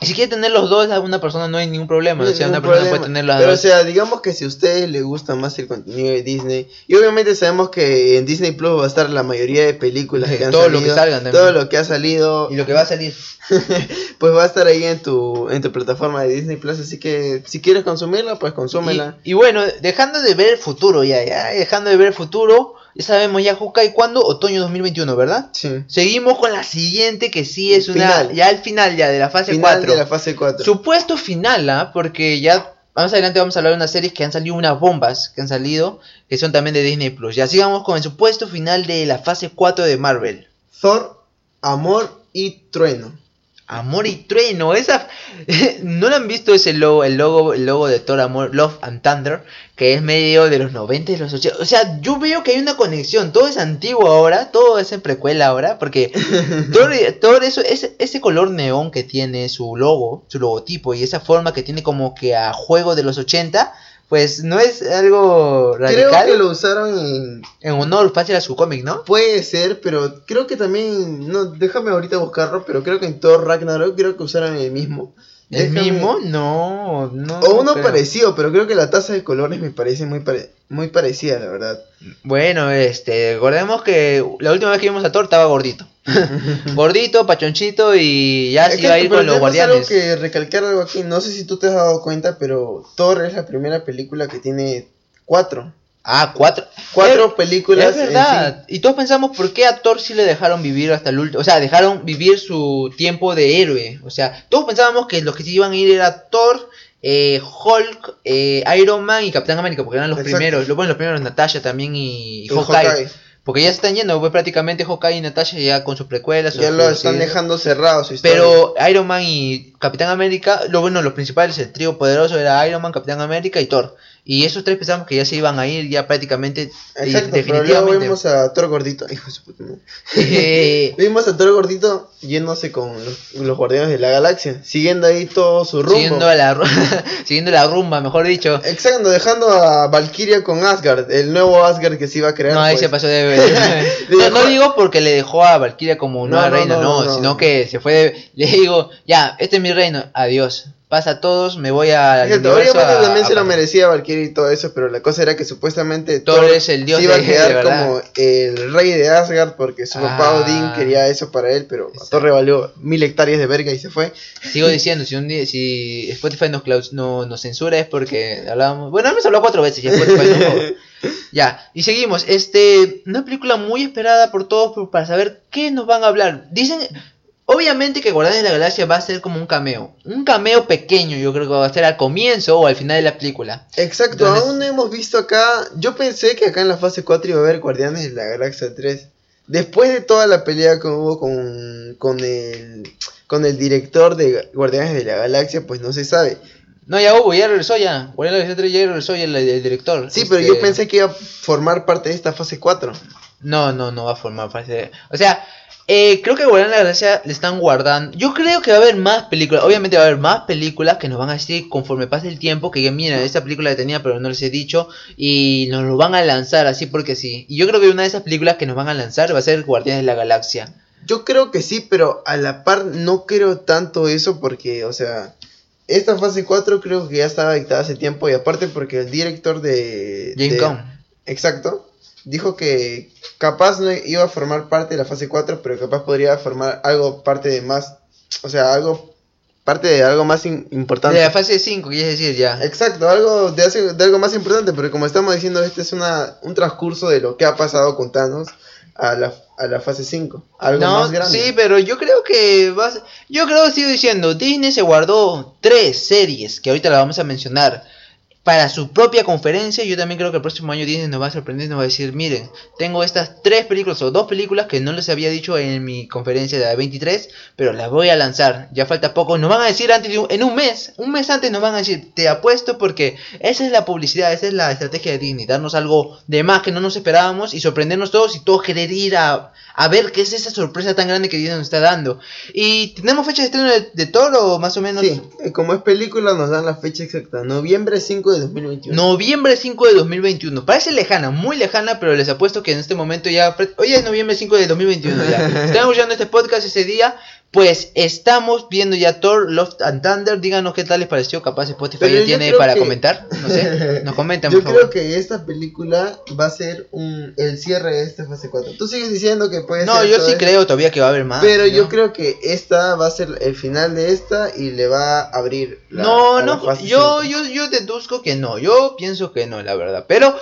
y si quiere tener los dos a una persona no hay ningún problema. o sea, una persona puede tener Pero, o sea, digamos que si a ustedes les gusta más el contenido de Disney, y obviamente sabemos que en Disney Plus va a estar la mayoría de películas que han todo salido. Lo que salgan Todo lo que ha salido. Y lo que va a salir. pues va a estar ahí en tu, en tu plataforma de Disney Plus. Así que si quieres consumirla, pues consúmela. Y, y bueno, dejando de ver el futuro ya, ya, dejando de ver el futuro ya sabemos ya Hawkeye cuándo, otoño 2021, ¿verdad? Sí. Seguimos con la siguiente que sí es una ya el final ya de la fase final 4. de la fase 4. Supuesto final, ¿ah? Porque ya más adelante vamos a hablar de unas series que han salido unas bombas que han salido, que son también de Disney Plus. Ya sigamos con el supuesto final de la fase 4 de Marvel. Thor, Amor y Trueno. Amor y Trueno, esa no lo han visto ese logo, el logo, el logo de Thor Amor, Love and Thunder, que es medio de los 90 y los 80. O sea, yo veo que hay una conexión, todo es antiguo ahora, todo es en precuela ahora, porque Thor, Thor eso, ese, ese color neón que tiene su logo, su logotipo y esa forma que tiene como que a juego de los 80 pues no es algo radical. Creo que lo usaron en... En honor fácil a su cómic, ¿no? Puede ser, pero creo que también... No, déjame ahorita buscarlo, pero creo que en Thor Ragnarok creo que usaron el mismo. ¿El mismo? No, no. O uno parecido, pero creo que la taza de colores me parece muy, muy parecida, la verdad. Bueno, este, recordemos que la última vez que vimos a Thor estaba gordito. gordito, pachonchito y ya se iba a ir con los guardianes. Algo que recalcar algo aquí, no sé si tú te has dado cuenta, pero Thor es la primera película que tiene cuatro. Ah, cuatro. Cuatro películas. Es verdad. Y todos pensamos por qué a Thor sí le dejaron vivir hasta el último. O sea, dejaron vivir su tiempo de héroe. O sea, todos pensábamos que los que se iban a ir era Thor, eh, Hulk, eh, Iron Man y Capitán América, porque eran los primeros. Bueno, los primeros Natasha también y, y Hawkeye. Porque ya se están yendo, pues prácticamente Hawkeye y Natasha ya con sus precuelas. Ya lo están dejando cerrado su historia. Pero Iron Man y Capitán América, lo bueno, los principales, el trío poderoso era Iron Man, Capitán América y Thor. Y esos tres pensamos que ya se iban a ir ya prácticamente Exacto, definitivamente. Pero luego vimos a Thor gordito. Hijo de. Eh, vimos a Thor gordito yéndose con los, guardianes de la galaxia, siguiendo ahí todo su rumbo. Siguiendo la, siguiendo la rumba, mejor dicho. Exacto, dejando a Valkyria con Asgard, el nuevo Asgard que se iba a crear. No, ahí pues. se pasó de... no, no, digo porque le dejó a Valkyria como nueva reina, no, sino que se fue de... Le digo, ya, este es mi reino, adiós pasa a todos, me voy a. obviamente también se lo merecía Valkyrie y todo eso, pero la cosa era que supuestamente Thor, es el dios iba a quedar como el rey de Asgard porque su papá ah. Odín quería eso para él, pero a Thor valió mil hectáreas de verga y se fue. Sigo diciendo, si un día, si Spotify nos, no, nos censura es porque hablábamos. Bueno, hemos hablado cuatro veces y Spotify Ya, y seguimos. Este, una película muy esperada por todos para saber qué nos van a hablar. Dicen, Obviamente que Guardianes de la Galaxia va a ser como un cameo. Un cameo pequeño, yo creo que va a ser al comienzo o al final de la película. Exacto, aún no hemos visto acá. Yo pensé que acá en la fase 4 iba a haber Guardianes de la Galaxia 3. Después de toda la pelea que hubo con, con, el, con el director de Guardianes de la Galaxia, pues no se sabe. No, ya hubo, ya regresó ya. Guardianes de la Galaxia 3 ya regresó ya el, director. Sí, pero yo este pensé que iba a formar parte de esta fase 4. No, no, no va a formar parte O sea, eh, creo que Guardián de la Gracia le están guardando. Yo creo que va a haber más películas. Obviamente va a haber más películas que nos van a decir conforme pase el tiempo. Que mira, esta película la tenía, pero no les he dicho. Y nos lo van a lanzar así porque sí. Y yo creo que una de esas películas que nos van a lanzar va a ser Guardianes de la Galaxia. Yo creo que sí, pero a la par no creo tanto eso porque, o sea, esta fase 4 creo que ya estaba dictada hace tiempo. Y aparte porque el director de. James Exacto dijo que capaz no iba a formar parte de la fase 4, pero capaz podría formar algo parte de más, o sea, algo parte de algo más importante. De la fase 5, quieres decir ya. Exacto, algo de, de algo más importante, pero como estamos diciendo, este es una, un transcurso de lo que ha pasado con Thanos a la, a la fase 5. Algo más grande. Sí, pero yo creo que vas, yo creo sigo diciendo, Disney se guardó tres series que ahorita la vamos a mencionar para su propia conferencia. Yo también creo que el próximo año Disney nos va a sorprender, nos va a decir, miren, tengo estas tres películas o dos películas que no les había dicho en mi conferencia de la 23, pero las voy a lanzar. Ya falta poco, nos van a decir antes de un, en un mes, un mes antes nos van a decir, te apuesto porque esa es la publicidad, esa es la estrategia de Disney, darnos algo de más que no nos esperábamos y sorprendernos todos y todos querer ir a, a ver qué es esa sorpresa tan grande que Disney nos está dando. Y tenemos fecha de estreno de, de Toro, más o menos. Sí, como es película nos dan la fecha exacta, noviembre 5 de 2021. Noviembre 5 de 2021. Parece lejana, muy lejana, pero les apuesto que en este momento ya. Hoy es noviembre 5 de 2021 ya. Estamos escuchando este podcast ese día. Pues estamos viendo ya Thor, Love and Thunder. Díganos qué tal les pareció. Capaz Spotify ya tiene para comentar. No sé, nos comentan. Yo creo que esta película va a ser un, el cierre de esta fase 4. Tú sigues diciendo que puede no, ser. No, yo sí creo todavía que va a haber más. Pero yo creo que esta va a ser el final de esta y le va a abrir la No, no, yo, yo, yo deduzco que no. Yo pienso que no, la verdad. Pero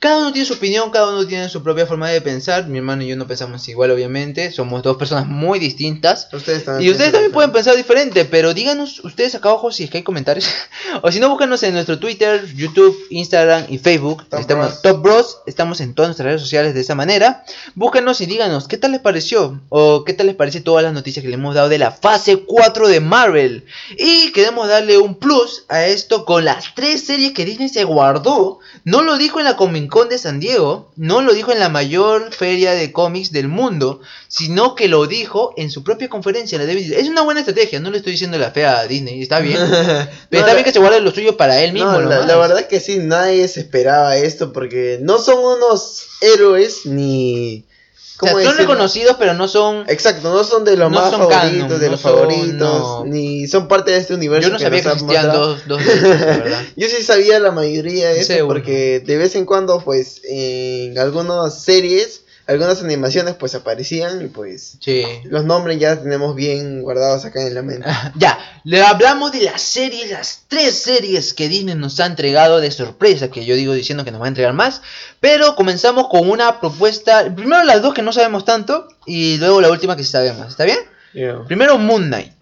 Cada uno tiene su opinión, cada uno tiene su propia forma de pensar. Mi hermano y yo no pensamos igual, obviamente. Somos dos personas muy distintas. Ustedes también Y ustedes también pueden pensar diferente, pero díganos ustedes acá abajo si es que hay comentarios. o si no, búscanos en nuestro Twitter, YouTube, Instagram y Facebook. Top estamos Bros. Top Bros. Estamos en todas nuestras redes sociales de esa manera. Búscanos y díganos qué tal les pareció. O qué tal les parece todas las noticias que le hemos dado de la fase 4 de Marvel. Y queremos darle un plus a esto con las tres series que Disney se guardó. No lo dijo en la Comic Con de San Diego, no lo dijo en la mayor feria de cómics del mundo, sino que lo dijo en su propia conferencia, la. Es una buena estrategia, no le estoy diciendo la fea a Disney, está bien. Pero No, está bien que se guarde lo suyo para él mismo. No, la, la verdad que sí, nadie se esperaba esto porque no son unos héroes ni... O sea, ¿cómo son reconocidos, pero no son. Exacto, no son de los No más favoritos, canon, de no los son- favoritos, no. ni son parte de este universo. Yo no sabía que existían dos, dos verdad. Yo sí sabía la mayoría de eso porque de vez en cuando, pues, en algunas series, algunas animaciones, pues aparecían y pues Sí. los nombres ya tenemos bien guardados acá en la mente. Ya, le hablamos de las series, las tres series que Disney nos ha entregado de sorpresa, que yo digo diciendo que nos va a entregar más, pero comenzamos con una propuesta, primero las dos que no sabemos tanto y luego la última que sí sabemos, ¿está bien? Yeah. Primero Moon Knight,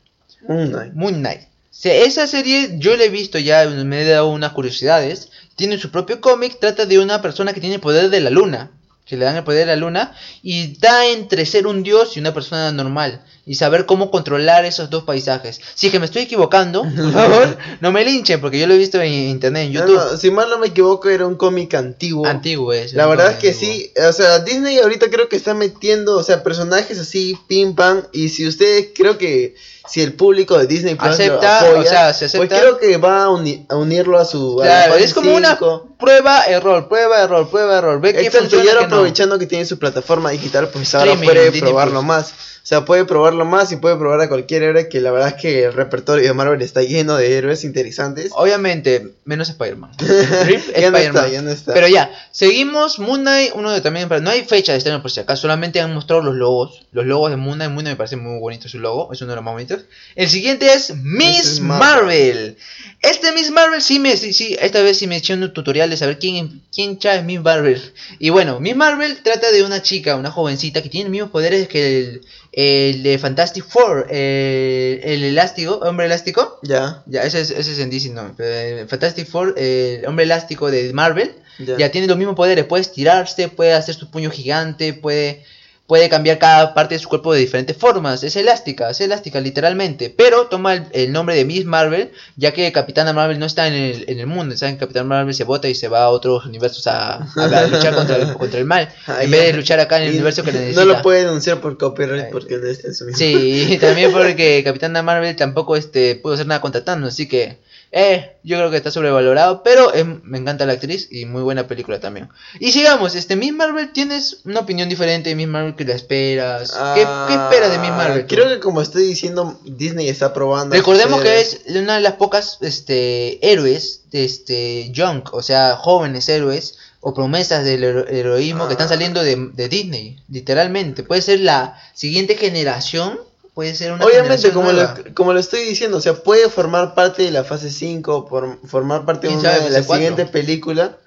Moon Knight. Moon Knight. Esa serie yo la he visto ya, me he dado unas curiosidades, tiene su propio cómic, trata de una persona que tiene el poder de la luna, que le dan el poder de la luna, y da entre ser un dios y una persona normal, y saber cómo controlar esos dos paisajes. Si es que me estoy equivocando, por favor, no me linchen, porque yo lo he visto en internet, en YouTube. no, si mal no me equivoco, era un cómic antiguo. Antiguo es. La verdad es que antiguo. sí, o sea, Disney ahorita creo que está metiendo, o sea, personajes así, pim pam, y si ustedes creo que si el público de Disney Plus Acepta, apoya, o sea, se acepta. pues creo que va a, uni- a unirlo a su Claro, es como una 5. prueba, error, prueba, error, prueba, error. Ve que Exacto, y ahora no. aprovechando que tiene su plataforma digital, pues ahora puede probarlo más. O sea, puede probarlo más y puede probar a cualquier héroe, que la verdad es que el repertorio de Marvel está lleno de héroes interesantes. Obviamente, menos Spider-Man. Rip ya no Spider-Man. está, ya no está. Pero ya, seguimos Moon Knight, uno de también, no hay fecha de estreno por si acaso, solamente han mostrado los logos, los logos de Moon Knight, Moon Knight me parece muy bonito su logo, es uno de los más bonitos. El siguiente es Miss. Marvel. Este Miss Marvel sí me, sí, sí, esta vez sí me eché un tutorial de saber quién, quién cha es Miss Marvel. Y bueno, Miss Marvel trata de una chica, una jovencita que tiene los mismos poderes que el, el de Fantastic Four, el, el elástico, hombre elástico. Ya, Ya, ese es, ese es en DC, no. en Fantastic Four, eh, el hombre elástico de Marvel, ya. ya. tiene los mismos poderes. Puede estirarse, puede hacer su puño gigante, puede, puede cambiar cada parte de su cuerpo de diferentes formas. Es elástica, es elástica literalmente. Pero toma el, el nombre de Miss Marvel, ya que Capitana Marvel no está en el, en el mundo. Saben que Capitana Marvel se bota y se va a otros universos a, a luchar contra el, contra el mal. Ah, en vez de luchar acá en el Y universo que necesita. No lo puede denunciar por copyright porque no está en su mismo. Sí, y también porque Capitana Marvel tampoco este, pudo hacer nada contra Thanos, así que eh, yo creo que está sobrevalorado, pero eh, me encanta la actriz y muy buena película también. Y sigamos, este Miss Marvel, ¿tienes una opinión diferente de Miss Marvel que la esperas? ¿Qué, qué esperas de Miss Marvel? tú? Ah, Creo que como estoy diciendo, Disney está probando. Recordemos que es una de las pocas este, héroes de este, young, o sea, jóvenes héroes o promesas del hero- heroísmo que están Ah. saliendo de, de Disney, literalmente. Puede ser la siguiente generación, puede ser una Obviamente, como nueva. lo, como lo estoy diciendo, o sea, puede formar parte de la fase 5, por, formar parte de ¿Quién una sabe, de la fase cuatro? siguiente película.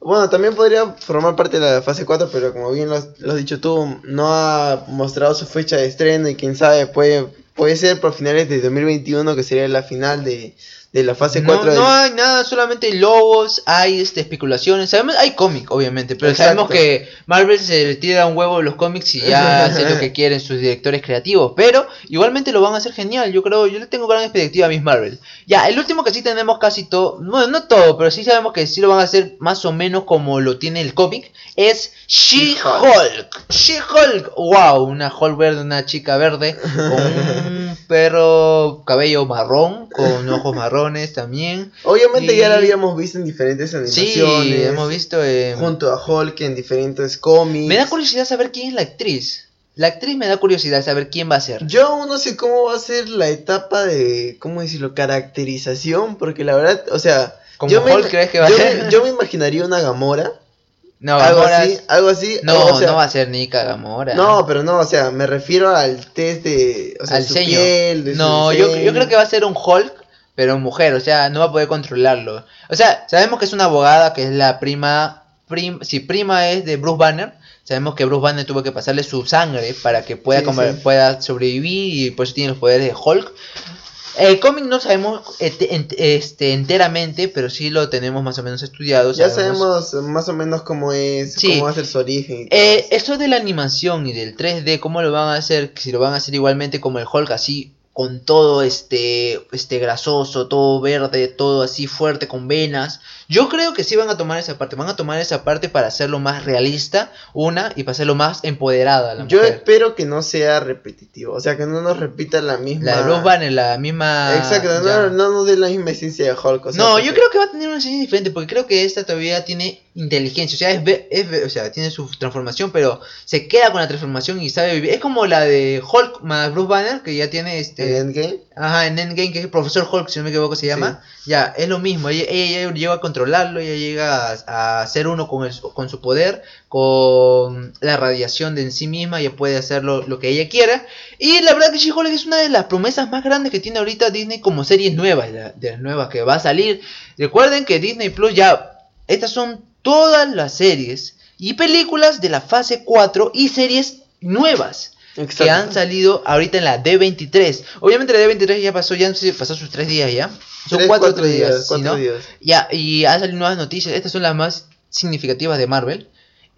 Bueno, también podría formar parte de la fase 4, pero como bien lo has, lo has dicho tú, no ha mostrado su fecha de estreno y quién sabe, puede, puede ser por finales de 2021, que sería la final de, de la fase No, 4. no de- hay nada, solamente logos, hay este, especulaciones. Sabemos, hay cómic, obviamente, pero Exacto. sabemos que Marvel se le tira un huevo de los cómics y ya hace lo que quieren sus directores creativos. Pero igualmente lo van a hacer genial. Yo creo, yo le tengo gran expectativa a Miss Marvel. Ya, el último que sí tenemos casi todo, bueno, no todo, pero sí sabemos que sí lo van a hacer más o menos como lo tiene el cómic. Es She-Hulk. She-Hulk. Wow, una Hulk verde, una chica verde con un perro cabello marrón, con ojos marrones también. Obviamente ya la habíamos visto en diferentes Sí, animaciones. hemos visto. eh, Junto a Hulk en diferentes cómics. Me da curiosidad saber quién es la actriz. La actriz me da curiosidad saber quién va a ser. Yo aún no sé cómo va a ser la etapa de, ¿cómo decirlo? Caracterización, porque la verdad, o sea, ¿Como yo, me, Hulk crees que va a ser? me- yo me imaginaría una Gamora, No, algo así, algo así. No, o sea, no va a ser ni Gamora. no, pero no, o sea, me refiero al test de, o sea, al su piel, de su no, yo, yo creo que va a ser un Hulk, pero mujer, o sea, no va a poder controlarlo. O sea, sabemos que es una abogada que es la prima prim, si prima es de Bruce Banner, sabemos que Bruce Banner tuvo que pasarle su sangre para que pueda, Sí, comer- sí. pueda sobrevivir y por eso tiene los poderes de Hulk. El cómic no sabemos este, enteramente, pero sí lo tenemos más o menos estudiado. Ya sabemos más o menos cómo es, Sí. cómo va a ser su origen. y todo Eh, eso. de la animación y del 3D, ¿cómo lo van a hacer? Si lo van a hacer igualmente como el Hulk, así con todo este, este grasoso, todo verde, todo así fuerte, con venas. Yo creo que sí van a tomar esa parte, van a tomar esa parte para hacerlo más realista, una, y para hacerlo más empoderada la Yo mujer. espero que no sea repetitivo, o sea, que no nos repita la misma... La de Bruce Banner, la misma... Exacto, no, no nos dé la misma esencia de Hulk. o sea, no, yo creo que va a tener una esencia diferente porque creo que esta todavía tiene inteligencia, o sea, es, es o sea, tiene su transformación, pero se queda con la transformación y sabe vivir. Es como la de Hulk más Bruce Banner que ya tiene ¿En este Endgame? ajá, en Endgame que es el profesor Hulk, si no me equivoco se llama. Ya, es lo mismo, ella, ella- ella llega a controlarlo, ella llega a, a ser uno con el- con su poder, con la radiación de en sí misma, ella puede hacer lo, lo que ella quiera. Y la verdad que She-Hulk es una de las promesas más grandes que tiene ahorita Disney como series nuevas, de, de las nuevas que va a salir. Recuerden que Disney Plus ya, estas son todas las series y películas de la fase 4 y series nuevas que han salido ahorita en la D23. Obviamente la D23 ya pasó, ya pasó sus tres días ya. Son Tres, cuatro, cuatro días, días, ¿sí, cuatro no? días. Ya, y han salido nuevas noticias. Estas son las más significativas de Marvel.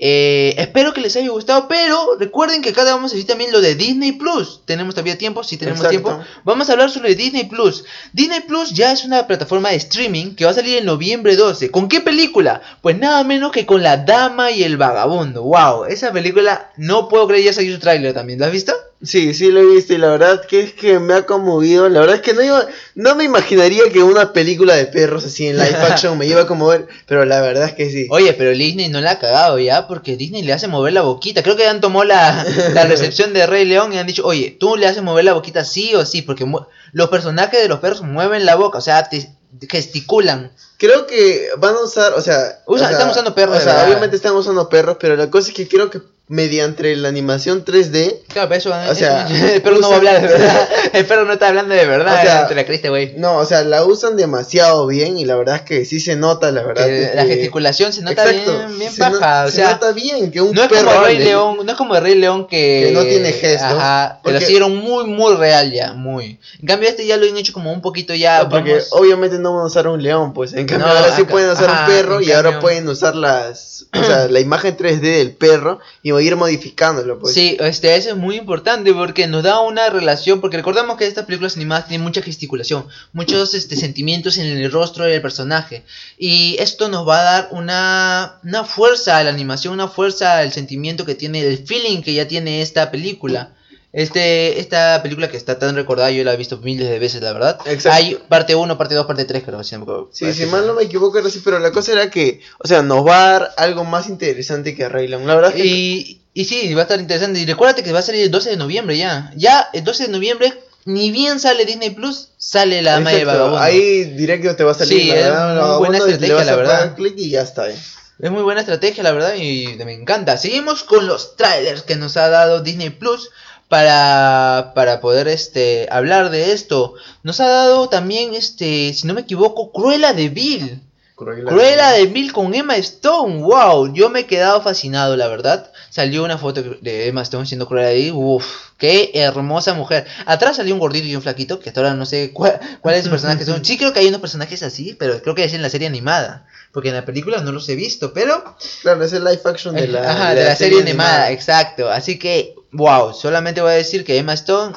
Eh, espero que les haya gustado, pero recuerden que acá vamos a decir también lo de Disney Plus. Tenemos todavía tiempo, si tenemos Exacto. tiempo. Vamos a hablar sobre Disney Plus. Disney Plus ya es una plataforma de streaming que va a salir en noviembre 12. ¿Con qué película? Pues nada menos que con La Dama y el Vagabundo. Wow, esa película no puedo creer, ya salió su tráiler también. ¿Lo has visto? Sí, sí lo he visto y la verdad que es que me ha conmovido. La verdad es que no iba, no me imaginaría que una película de perros así en live action me iba a conmover, pero la verdad es que sí. Oye, pero Disney no la ha cagado ya, porque Disney le hace mover la boquita. Creo que ya han tomado la, la recepción de Rey León y han dicho, oye, tú le haces mover la boquita sí o sí, porque los personajes de los perros mueven la boca, o sea, te gesticulan. Creo que van a usar, o sea, Usa- o sea, están usando perros O sea, obviamente están usando perros, pero la cosa es que creo que mediante la animación 3D, Claro, pero eso, O sea, el perro no va a hablar de verdad. El perro no está hablando de verdad, O sea, te la creíste, güey. no, o sea, la usan demasiado bien y la verdad es que sí se nota, la verdad. Que de La que- gesticulación se nota Exacto, bien, bien se no- baja, o se sea, nota bien que un no es perro como el Rey. León, no es como el Rey León que, Que no tiene gestos, Ajá, que lo porque- hicieron muy, muy real ya, muy. En cambio este ya lo han hecho como un poquito ya, No, porque vamos- obviamente no van a usar un león, pues en cambio No, ahora sí acá- pueden usar ajá, un perro y ahora cambio- pueden usar las, o sea, la imagen 3D del perro y ir modificándolo, pues. Sí, este, eso es muy importante porque nos da una relación, porque recordamos que estas películas animadas tienen mucha gesticulación, muchos este, sentimientos en el rostro del personaje. Y esto nos va a dar una, una fuerza a la animación, una fuerza al sentimiento que tiene, el feeling que ya tiene esta película. Este, esta película que está tan recordada, yo la he visto miles de veces, la verdad. Exacto. Hay parte 1, parte 2, parte 3, creo. Si. Sí, si mal no me equivoco era así, pero la cosa era que, o sea, nos va a dar algo más interesante que Rey León. La verdad que Y, y sí, va a estar interesante. Y recuérdate que va a salir el 12 de noviembre ya. Ya el 12 de noviembre, ni bien sale Disney Plus, sale la Exacto, vagabundo. ahí directo te va a salir Sí, la es muy buena estrategia, la verdad. clic y ya está. eh. Es muy buena estrategia, la verdad, y me encanta. Seguimos con los trailers que nos ha dado Disney Plus para, para poder este, hablar de esto. Nos ha dado también, este, si no me equivoco, Cruella de Vil. Cruella de Vil con Emma Stone, wow, yo me he quedado fascinado, la verdad. Salió una foto de Emma Stone siendo Cruella de Vil, uff, qué hermosa mujer. Atrás salió un gordito y un flaquito, que hasta ahora no sé cuál- cuáles personajes son. Sí creo que hay unos personajes así, pero creo que es en la serie animada. Porque en la película no los he visto, pero Claro, es el live action de la, Ajá, de la serie animada, exacto. Así que, wow, solamente voy a decir que Emma Stone,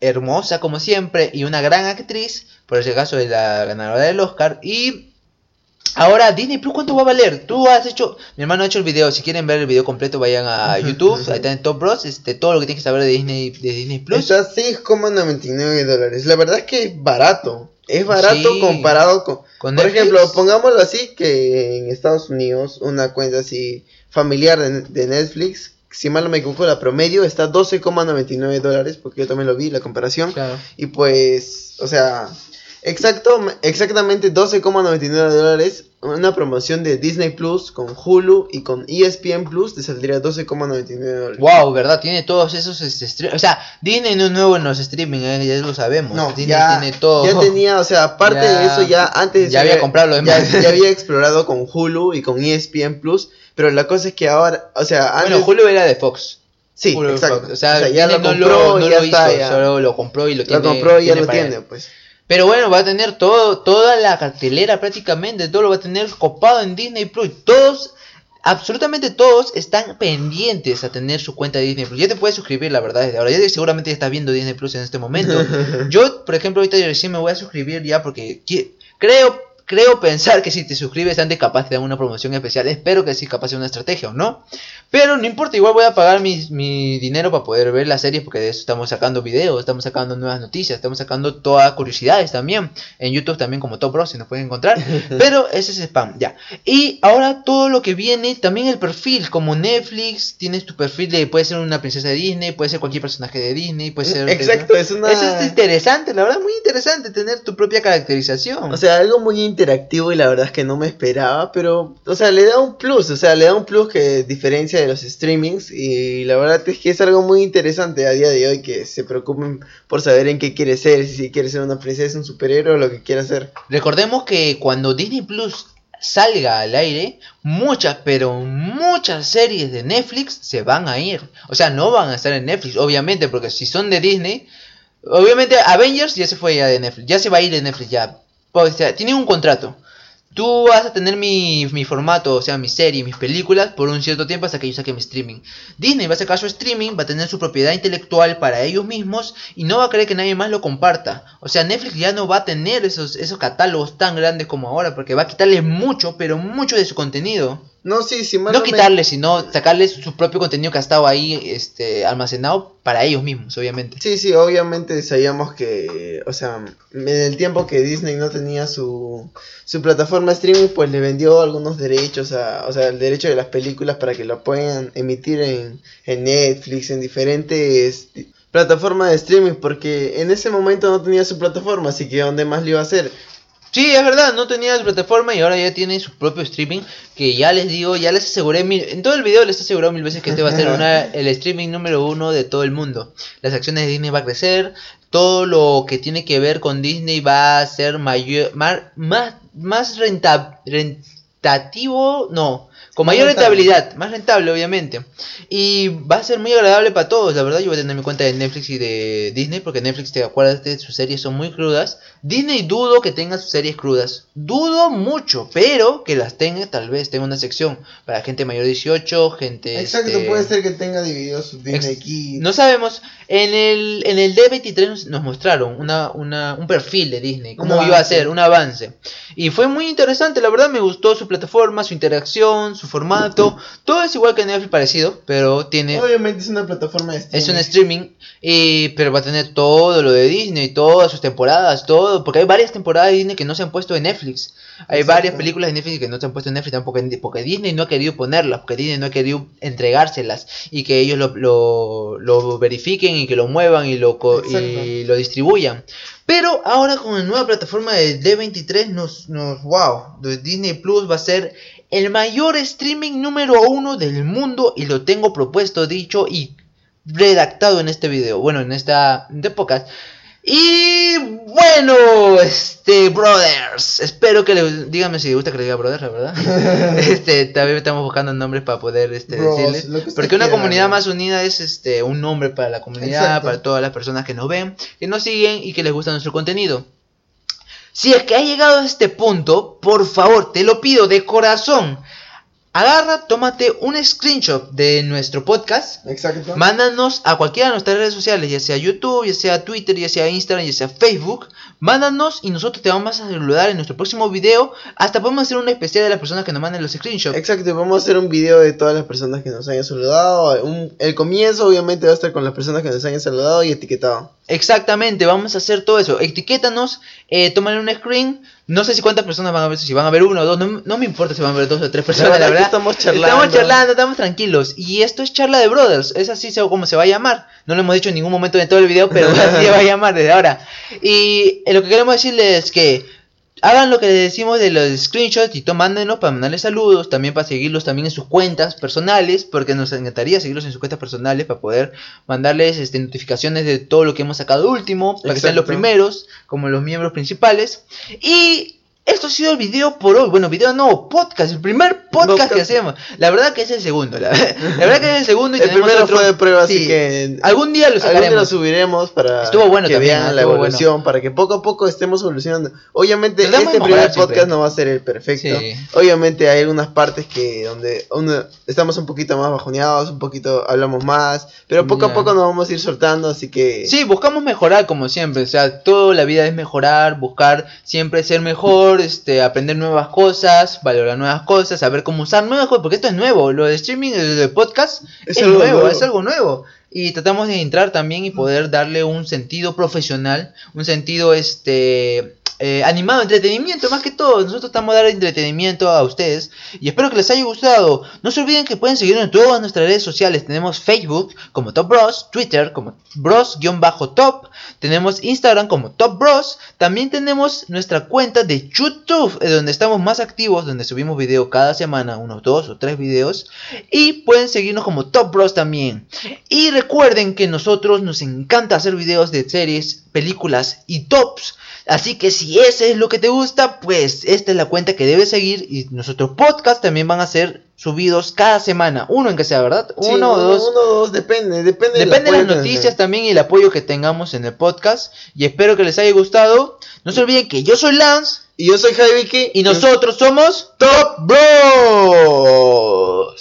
hermosa como siempre, y una gran actriz, por ese caso de la ganadora del Oscar. Y ahora, Disney Plus, ¿cuánto va a valer? Tú has hecho, mi hermano ha hecho el video, si quieren ver el video completo, vayan a YouTube, ahí está en Top Bros, este, todo lo que tienes que saber de Disney, de Disney Plus. Está 6,99 dólares. La verdad es que es barato. Es barato Sí. comparado con... Con por Netflix. ejemplo, pongámoslo así, que en Estados Unidos una cuenta así familiar de, de Netflix, si mal no me equivoco, la promedio está 12,99 dólares, porque yo también lo vi, la comparación. Claro. Y pues, o sea, Exacto, exactamente 12,99 dólares. Una promoción de Disney Plus con Hulu y con ESPN Plus te saldría 12,99 dólares. Wow, ¿verdad? Tiene todos esos este, stre- O sea, Disney no es nuevo en los streaming, ¿eh? ya lo sabemos. No, Disney ya, tiene todo. ya tenía, o sea, aparte Ya- de eso, ya antes ya había comprado lo ya, demás. ya había explorado con Hulu y con ESPN Plus, pero la cosa es que ahora, o sea, antes, Bueno, Julio era de Fox. sí, exacto, Fox. O sea, ya lo no compró, no ya lo está, hizo, ya. solo lo compró y lo tiene. lo compró y ya lo tiene, pues. Pero bueno, va a tener todo, toda la cartelera prácticamente, todo lo va a tener copado en Disney Plus. Todos, absolutamente todos están pendientes a tener su cuenta de Disney Plus. Ya te puedes suscribir, la verdad, desde ahora. Ya seguramente ya estás viendo Disney Plus en este momento. Yo, por ejemplo, ahorita recién me voy a suscribir ya porque creo, creo pensar que si te suscribes antes capaz te dan una promoción especial. Espero que sí, capaz sea una estrategia o no. Pero no importa, igual voy a pagar mi, mi dinero para poder ver las series porque de eso estamos sacando videos, estamos sacando nuevas noticias, estamos sacando todas curiosidades también. En YouTube también como Top Bros, si nos pueden encontrar. Pero ese es spam, ya. Y ahora todo lo que viene, también el perfil, como Netflix, tienes tu perfil de, puede ser una princesa de Disney, puede ser cualquier personaje de Disney, puede ser... Exacto, es una... Eso es interesante, la verdad, muy interesante tener tu propia caracterización. O sea, algo muy interactivo y la verdad es que no me esperaba, pero, o sea, le da un plus, o sea, le da un plus que diferencia de los streamings y la verdad es que es algo muy interesante a día de hoy que se preocupen por saber en qué quiere ser, si quiere ser una princesa, un superhéroe o lo que quiera ser. Recordemos que cuando Disney Plus salga al aire, muchas, pero muchas series de Netflix se van a ir. O sea, no van a estar en Netflix, obviamente, porque si son de Disney, obviamente Avengers ya se fue ya de Netflix, ya se va a ir de Netflix ya. O sea, tienen un contrato. Tú vas a tener mi, mi formato, o sea, mi serie, mis películas, por un cierto tiempo hasta que yo saque mi streaming. Disney va a sacar su streaming, va a tener su propiedad intelectual para ellos mismos y no va a querer que nadie más lo comparta. O sea, Netflix ya no va a tener esos, esos catálogos tan grandes como ahora, porque va a quitarle mucho, pero mucho de su contenido. No, sí, si mal No me- quitarle, sino sacarles su propio contenido que ha estado ahí este, almacenado para ellos mismos, obviamente. Sí, sí, obviamente sabíamos que, o sea, en el tiempo que Disney no tenía su, su plataforma streaming, pues le vendió algunos derechos, a, o sea, el derecho de las películas para que lo puedan emitir en, en Netflix, en diferentes plataformas de streaming, porque en ese momento no tenía su plataforma, así que ¿dónde más lo iba a hacer? Sí, es verdad, no tenía su plataforma y ahora ya tiene su propio streaming. Que ya les digo, ya les aseguré mil, en todo el video les he asegurado mil veces que este va a ser una, el streaming número uno de todo el mundo. Las acciones de Disney va a crecer, todo lo que tiene que ver con Disney va a ser mayor, más, más, más renta- rentativo, no, con mayor rentabilidad, más rentable obviamente. Y va a ser muy agradable para todos, la verdad yo voy a tener mi cuenta de Netflix y de Disney porque Netflix, te acuerdas de sus series son muy crudas. Disney dudo que tenga sus series crudas, dudo mucho, pero que las tenga, tal vez tenga una sección para gente mayor de 18, gente... Exacto, este, puede ser que tenga dividido su Disney Ex- Kids. No sabemos. En el, en el D23 nos, mostraron una, una, un perfil de Disney, cómo iba a ser, un avance. Y fue muy interesante, la verdad me gustó su plataforma, su interacción, su formato. Todo es igual que Netflix parecido, pero tiene... Obviamente es una plataforma de streaming. Es un streaming, y, pero va a tener todo lo de Disney, todas sus temporadas, todo, porque hay varias temporadas de Disney que no se han puesto en Netflix. Hay Exacto. varias películas de Netflix que no se han puesto en Netflix tampoco, porque Disney no ha querido ponerlas, porque Disney no ha querido entregárselas y que ellos lo, lo, lo verifiquen y que lo muevan y lo, y lo distribuyan. Pero ahora con la nueva plataforma de D23 nos, nos wow, Disney Plus va a ser el mayor streaming número uno del mundo y lo tengo propuesto, dicho y redactado en este video, bueno, en esta de podcast. Y bueno, este, brothers, espero que les, díganme si les gusta que les diga brothers, la verdad. este, también estamos buscando nombres para poder este, Bros, decirles. Porque una quiera, comunidad bro. más unida es este un nombre para la comunidad, Exacto. para todas las personas que nos ven, que nos siguen y que les gusta nuestro contenido. Si es que ha llegado a este punto, por favor, te lo pido de corazón. Agarra, tómate un screenshot de nuestro podcast Exacto. Mándanos a cualquiera de nuestras redes sociales, ya sea YouTube, ya sea Twitter, ya sea Instagram, ya sea Facebook. Mándanos y nosotros te vamos a saludar en nuestro próximo video. Hasta podemos hacer un especial de las personas que nos manden los screenshots. Exacto, vamos a hacer un video de todas las personas que nos hayan saludado. Un- el comienzo obviamente va a estar con las personas que nos hayan saludado y etiquetado. Exactamente, vamos a hacer todo eso. Etiquétanos, eh, tómale un screen, No sé si cuántas personas van a ver, si van a ver uno o dos, no, no me importa si van a ver dos o tres personas, verdad la verdad. estamos charlando. Estamos charlando, estamos tranquilos. Y esto es charla de brothers, es así se- como se va a llamar. No lo hemos dicho en ningún momento de todo el video, pero así se va a llamar desde ahora. Y eh, lo que queremos decirles es que hagan lo que les decimos de los screenshots y tomándonos para mandarles saludos, también para seguirlos también en sus cuentas personales, porque nos encantaría seguirlos en sus cuentas personales para poder mandarles este, notificaciones de todo lo que hemos sacado último, para que sean los primeros, como los miembros principales. Y esto ha sido el video por hoy. Bueno, video no, podcast, el primer podcast, que hacemos. La verdad que es el segundo, la, la verdad que es el segundo y El primero otro- fue de prueba, así Sí. que Algún día lo Algún día sacaremos. lo subiremos para Estuvo bueno que también, vean la evolución, para que poco a poco estemos evolucionando. Obviamente este primer siempre. podcast no va a ser el perfecto. Sí. Obviamente hay algunas partes que donde uno, estamos un poquito más bajoneados, un poquito hablamos más, pero poco a poco nos vamos a ir soltando, así que Sí, buscamos mejorar como siempre, o sea, toda la vida es mejorar, buscar siempre ser mejor, este, aprender nuevas cosas, valorar nuevas cosas, saber cómo usar nuevas cosas, porque esto es nuevo, lo de streaming, el de podcast es, Es algo nuevo, nuevo. es algo nuevo. Y tratamos de entrar también y poder darle un sentido profesional, un sentido este eh, animado, entretenimiento más que todo. Nosotros estamos dando entretenimiento a ustedes y espero que les haya gustado. No se olviden que pueden seguirnos en todas nuestras redes sociales. Tenemos Facebook como Top Bros, Twitter como Bros-Top, tenemos Instagram como Top Bros. También tenemos nuestra cuenta de YouTube, eh, donde estamos más activos, donde subimos video cada semana, unos dos o tres videos. Y pueden seguirnos como Top Bros también. Y recuerden que nosotros nos encanta hacer videos de series, películas y tops. Así que si ese es lo que te gusta, pues esta es la cuenta que debes seguir. Y nuestros podcasts también van a ser subidos cada semana. Uno en que sea, ¿verdad? sí, uno o dos. Uno o dos, depende, depende, Depende de las noticias también y el apoyo que tengamos en el podcast. Y espero que les haya gustado. No se olviden que yo soy Lance Y yo soy Javi Vicky y nosotros somos Top Bros.